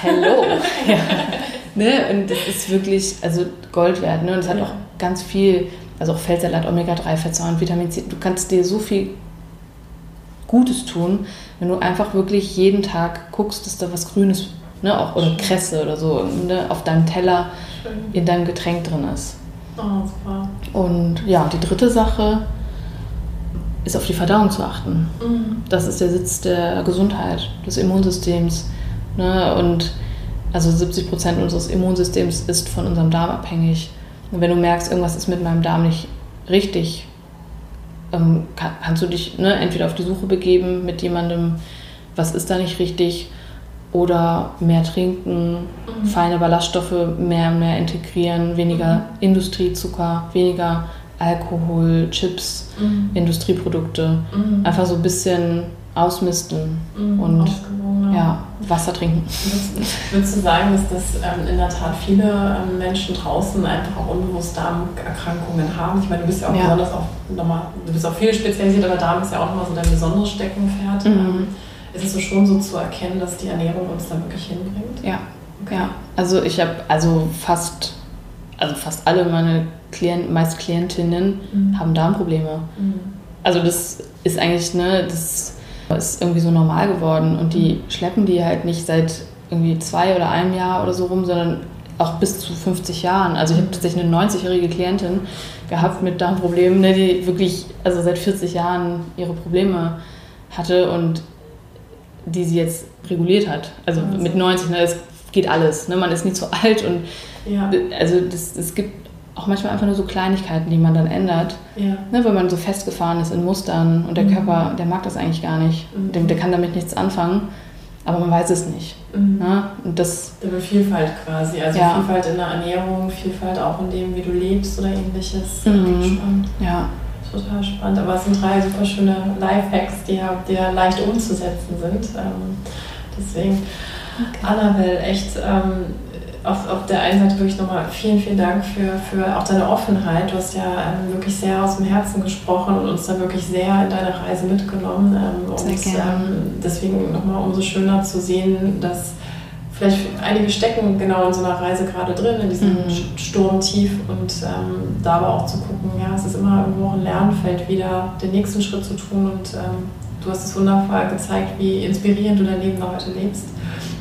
Hello. [laughs] ja. ne? Und das ist wirklich also Gold wert. Ne? Und es hat auch ganz viel, also auch Feldsalat, Omega-3-Fettsäuren, Vitamin C. Du kannst dir so viel Gutes tun, wenn du einfach wirklich jeden Tag guckst, dass da was Grünes, ne? auch, oder Kresse oder so, ne? auf deinem Teller Schön. in deinem Getränk drin ist.
Oh, super.
Und ja, die dritte Sache, ist auf die Verdauung zu achten. Mhm. Das ist der Sitz der Gesundheit, des Immunsystems. Ne? Und also 70 Prozent unseres Immunsystems ist von unserem Darm abhängig. Und wenn du merkst, irgendwas ist mit meinem Darm nicht richtig, ähm, kann, kannst du dich ne, entweder auf die Suche begeben mit jemandem, was ist da nicht richtig, oder mehr trinken, mhm. feine Ballaststoffe mehr und mehr integrieren, weniger mhm. Industriezucker, weniger Alkohol, Chips, mhm. Industrieprodukte. Mhm. Einfach so ein bisschen ausmisten mhm, und ja, Wasser trinken.
Würdest, du sagen, dass das ähm, in der Tat viele ähm, Menschen draußen einfach auch unbewusst Darmerkrankungen haben? Ich meine, du bist ja auch ja. besonders auf nochmal, du bist auch viel spezialisiert, aber Darm ist ja auch nochmal so dein besonderes Steckenpferd. Mhm. Ähm, ist es so schon so zu erkennen, dass die Ernährung uns da wirklich hinbringt?
Ja, okay. ja. Also ich habe also fast, also fast alle meine Klient, meist Klientinnen mhm. haben Darmprobleme. Mhm. Also das ist eigentlich, ne, das ist irgendwie so normal geworden und die mhm. schleppen die halt nicht seit irgendwie zwei oder einem Jahr oder so rum, sondern auch bis zu 50 Jahren. Also ich habe mhm. tatsächlich eine 90-jährige Klientin gehabt mit Darmproblemen, ne, die wirklich also seit 40 Jahren ihre Probleme hatte und die sie jetzt reguliert hat. Also mit 90, ne, es geht alles. Ne? Man ist nie zu [laughs] alt und ja. also das, es gibt auch manchmal einfach nur so Kleinigkeiten, die man dann ändert. Ja. Ne, wenn man so festgefahren ist in Mustern und der mhm. Körper, der mag das eigentlich gar nicht. Mhm. Der, der, kann damit nichts anfangen, aber man weiß es nicht. Mhm. Ne? Und das,
der Vielfalt quasi, also ja. Vielfalt in der Ernährung, Vielfalt auch in dem, wie du lebst oder ähnliches.
Mhm. Spannend. Ja.
Total spannend, aber es sind drei super schöne Lifehacks, die ja, die ja leicht umzusetzen sind. Ähm, deswegen, okay. Annabelle, echt ähm, auf, auf der einen Seite wirklich nochmal vielen, vielen Dank für, für auch deine Offenheit. Du hast ja ähm, wirklich sehr aus dem Herzen gesprochen und uns da wirklich sehr in deine Reise mitgenommen. Ähm, sehr und ähm, deswegen nochmal umso schöner zu sehen, dass vielleicht einige stecken genau in so einer Reise gerade drin, in diesem mhm. Sturmtief und ähm, da aber auch zu gucken, ja, es ist immer irgendwo auch ein Lernfeld, wieder den nächsten Schritt zu tun und ähm, du hast es wundervoll gezeigt, wie inspirierend du dein Leben heute lebst.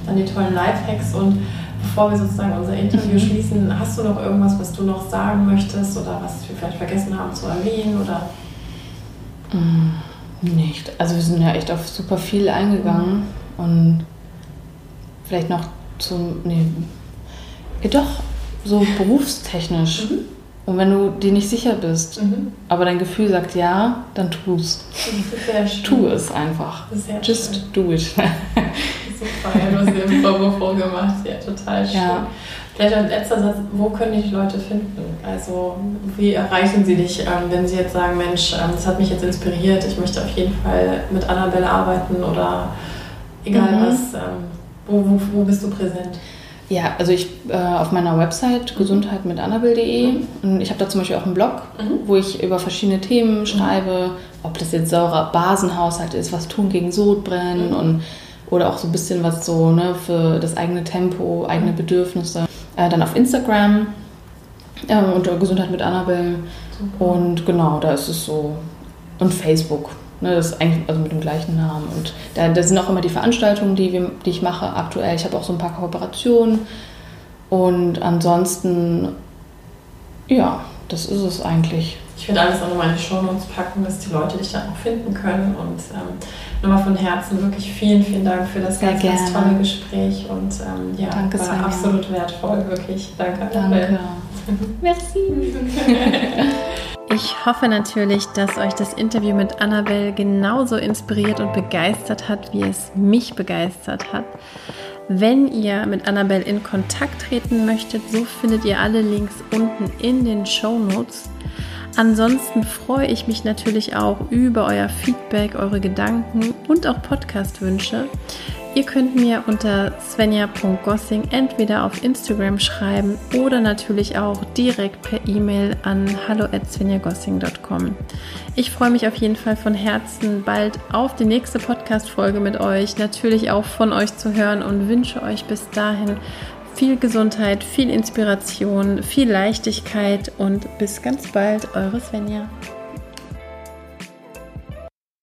Dann die tollen Lifehacks und bevor wir sozusagen unser Interview mhm. schließen, hast du noch irgendwas, was du noch sagen möchtest oder was wir vielleicht vergessen haben zu erwähnen? Oder?
Mm, nicht. Also wir sind ja echt auf super viel eingegangen und vielleicht noch zum, nee, doch, so [laughs] berufstechnisch. Mhm. Und wenn du dir nicht sicher bist, mhm. aber dein Gefühl sagt ja, dann tu es. Tu es einfach. Just schön. do it. [laughs]
super, ja, du hast dir im Vorwurf vorgemacht. Ja, total schön. Ja. Vielleicht ein letzter Satz, wo können dich Leute finden? Also wie erreichen sie dich, ähm, wenn sie jetzt sagen, Mensch, ähm, das hat mich jetzt inspiriert, ich möchte auf jeden Fall mit Annabelle arbeiten oder egal mhm. was, ähm, wo, wo, wo bist du präsent?
Ja, also ich äh, auf meiner Website gesundheitmitannabel.de mhm. und ich habe da zum Beispiel auch einen Blog, mhm. wo ich über verschiedene Themen schreibe, ob das jetzt Säure-Basenhaushalt ist, was tun gegen Sodbrennen mhm. und oder auch so ein bisschen was so ne, für das eigene Tempo, eigene Bedürfnisse. Äh, dann auf Instagram äh, unter Gesundheit mit Annabelle. Und genau, da ist es so. Und Facebook. Ne, das ist eigentlich also mit dem gleichen Namen. Und da, da sind auch immer die Veranstaltungen, die, wir, die ich mache aktuell. Ich habe auch so ein paar Kooperationen. Und ansonsten, ja, das ist es eigentlich.
Ich werde alles auch nochmal in die Show Notes packen, dass die Leute dich dann auch finden können. Und ähm, nochmal von Herzen wirklich vielen, vielen Dank für das Sehr ganz, gerne. ganz tolle Gespräch. Und ähm, ja, Danke, war Svenja. absolut wertvoll, wirklich. Danke.
Danke. [laughs] Merci. [laughs]
Ich hoffe natürlich, dass euch das Interview mit Annabelle genauso inspiriert und begeistert hat, wie es mich begeistert hat. Wenn ihr mit Annabelle in Kontakt treten möchtet, so findet ihr alle Links unten in den Show Notes. Ansonsten freue ich mich natürlich auch über euer Feedback, eure Gedanken und auch Podcast-Wünsche. Ihr könnt mir unter svenja.gossing entweder auf Instagram schreiben oder natürlich auch direkt per E-Mail an hallo@svenjagossing.com. Ich freue mich auf jeden Fall von Herzen bald auf die nächste Podcast-Folge mit euch, natürlich auch von euch zu hören und wünsche euch bis dahin viel Gesundheit, viel Inspiration, viel Leichtigkeit und bis ganz bald, eure Svenja.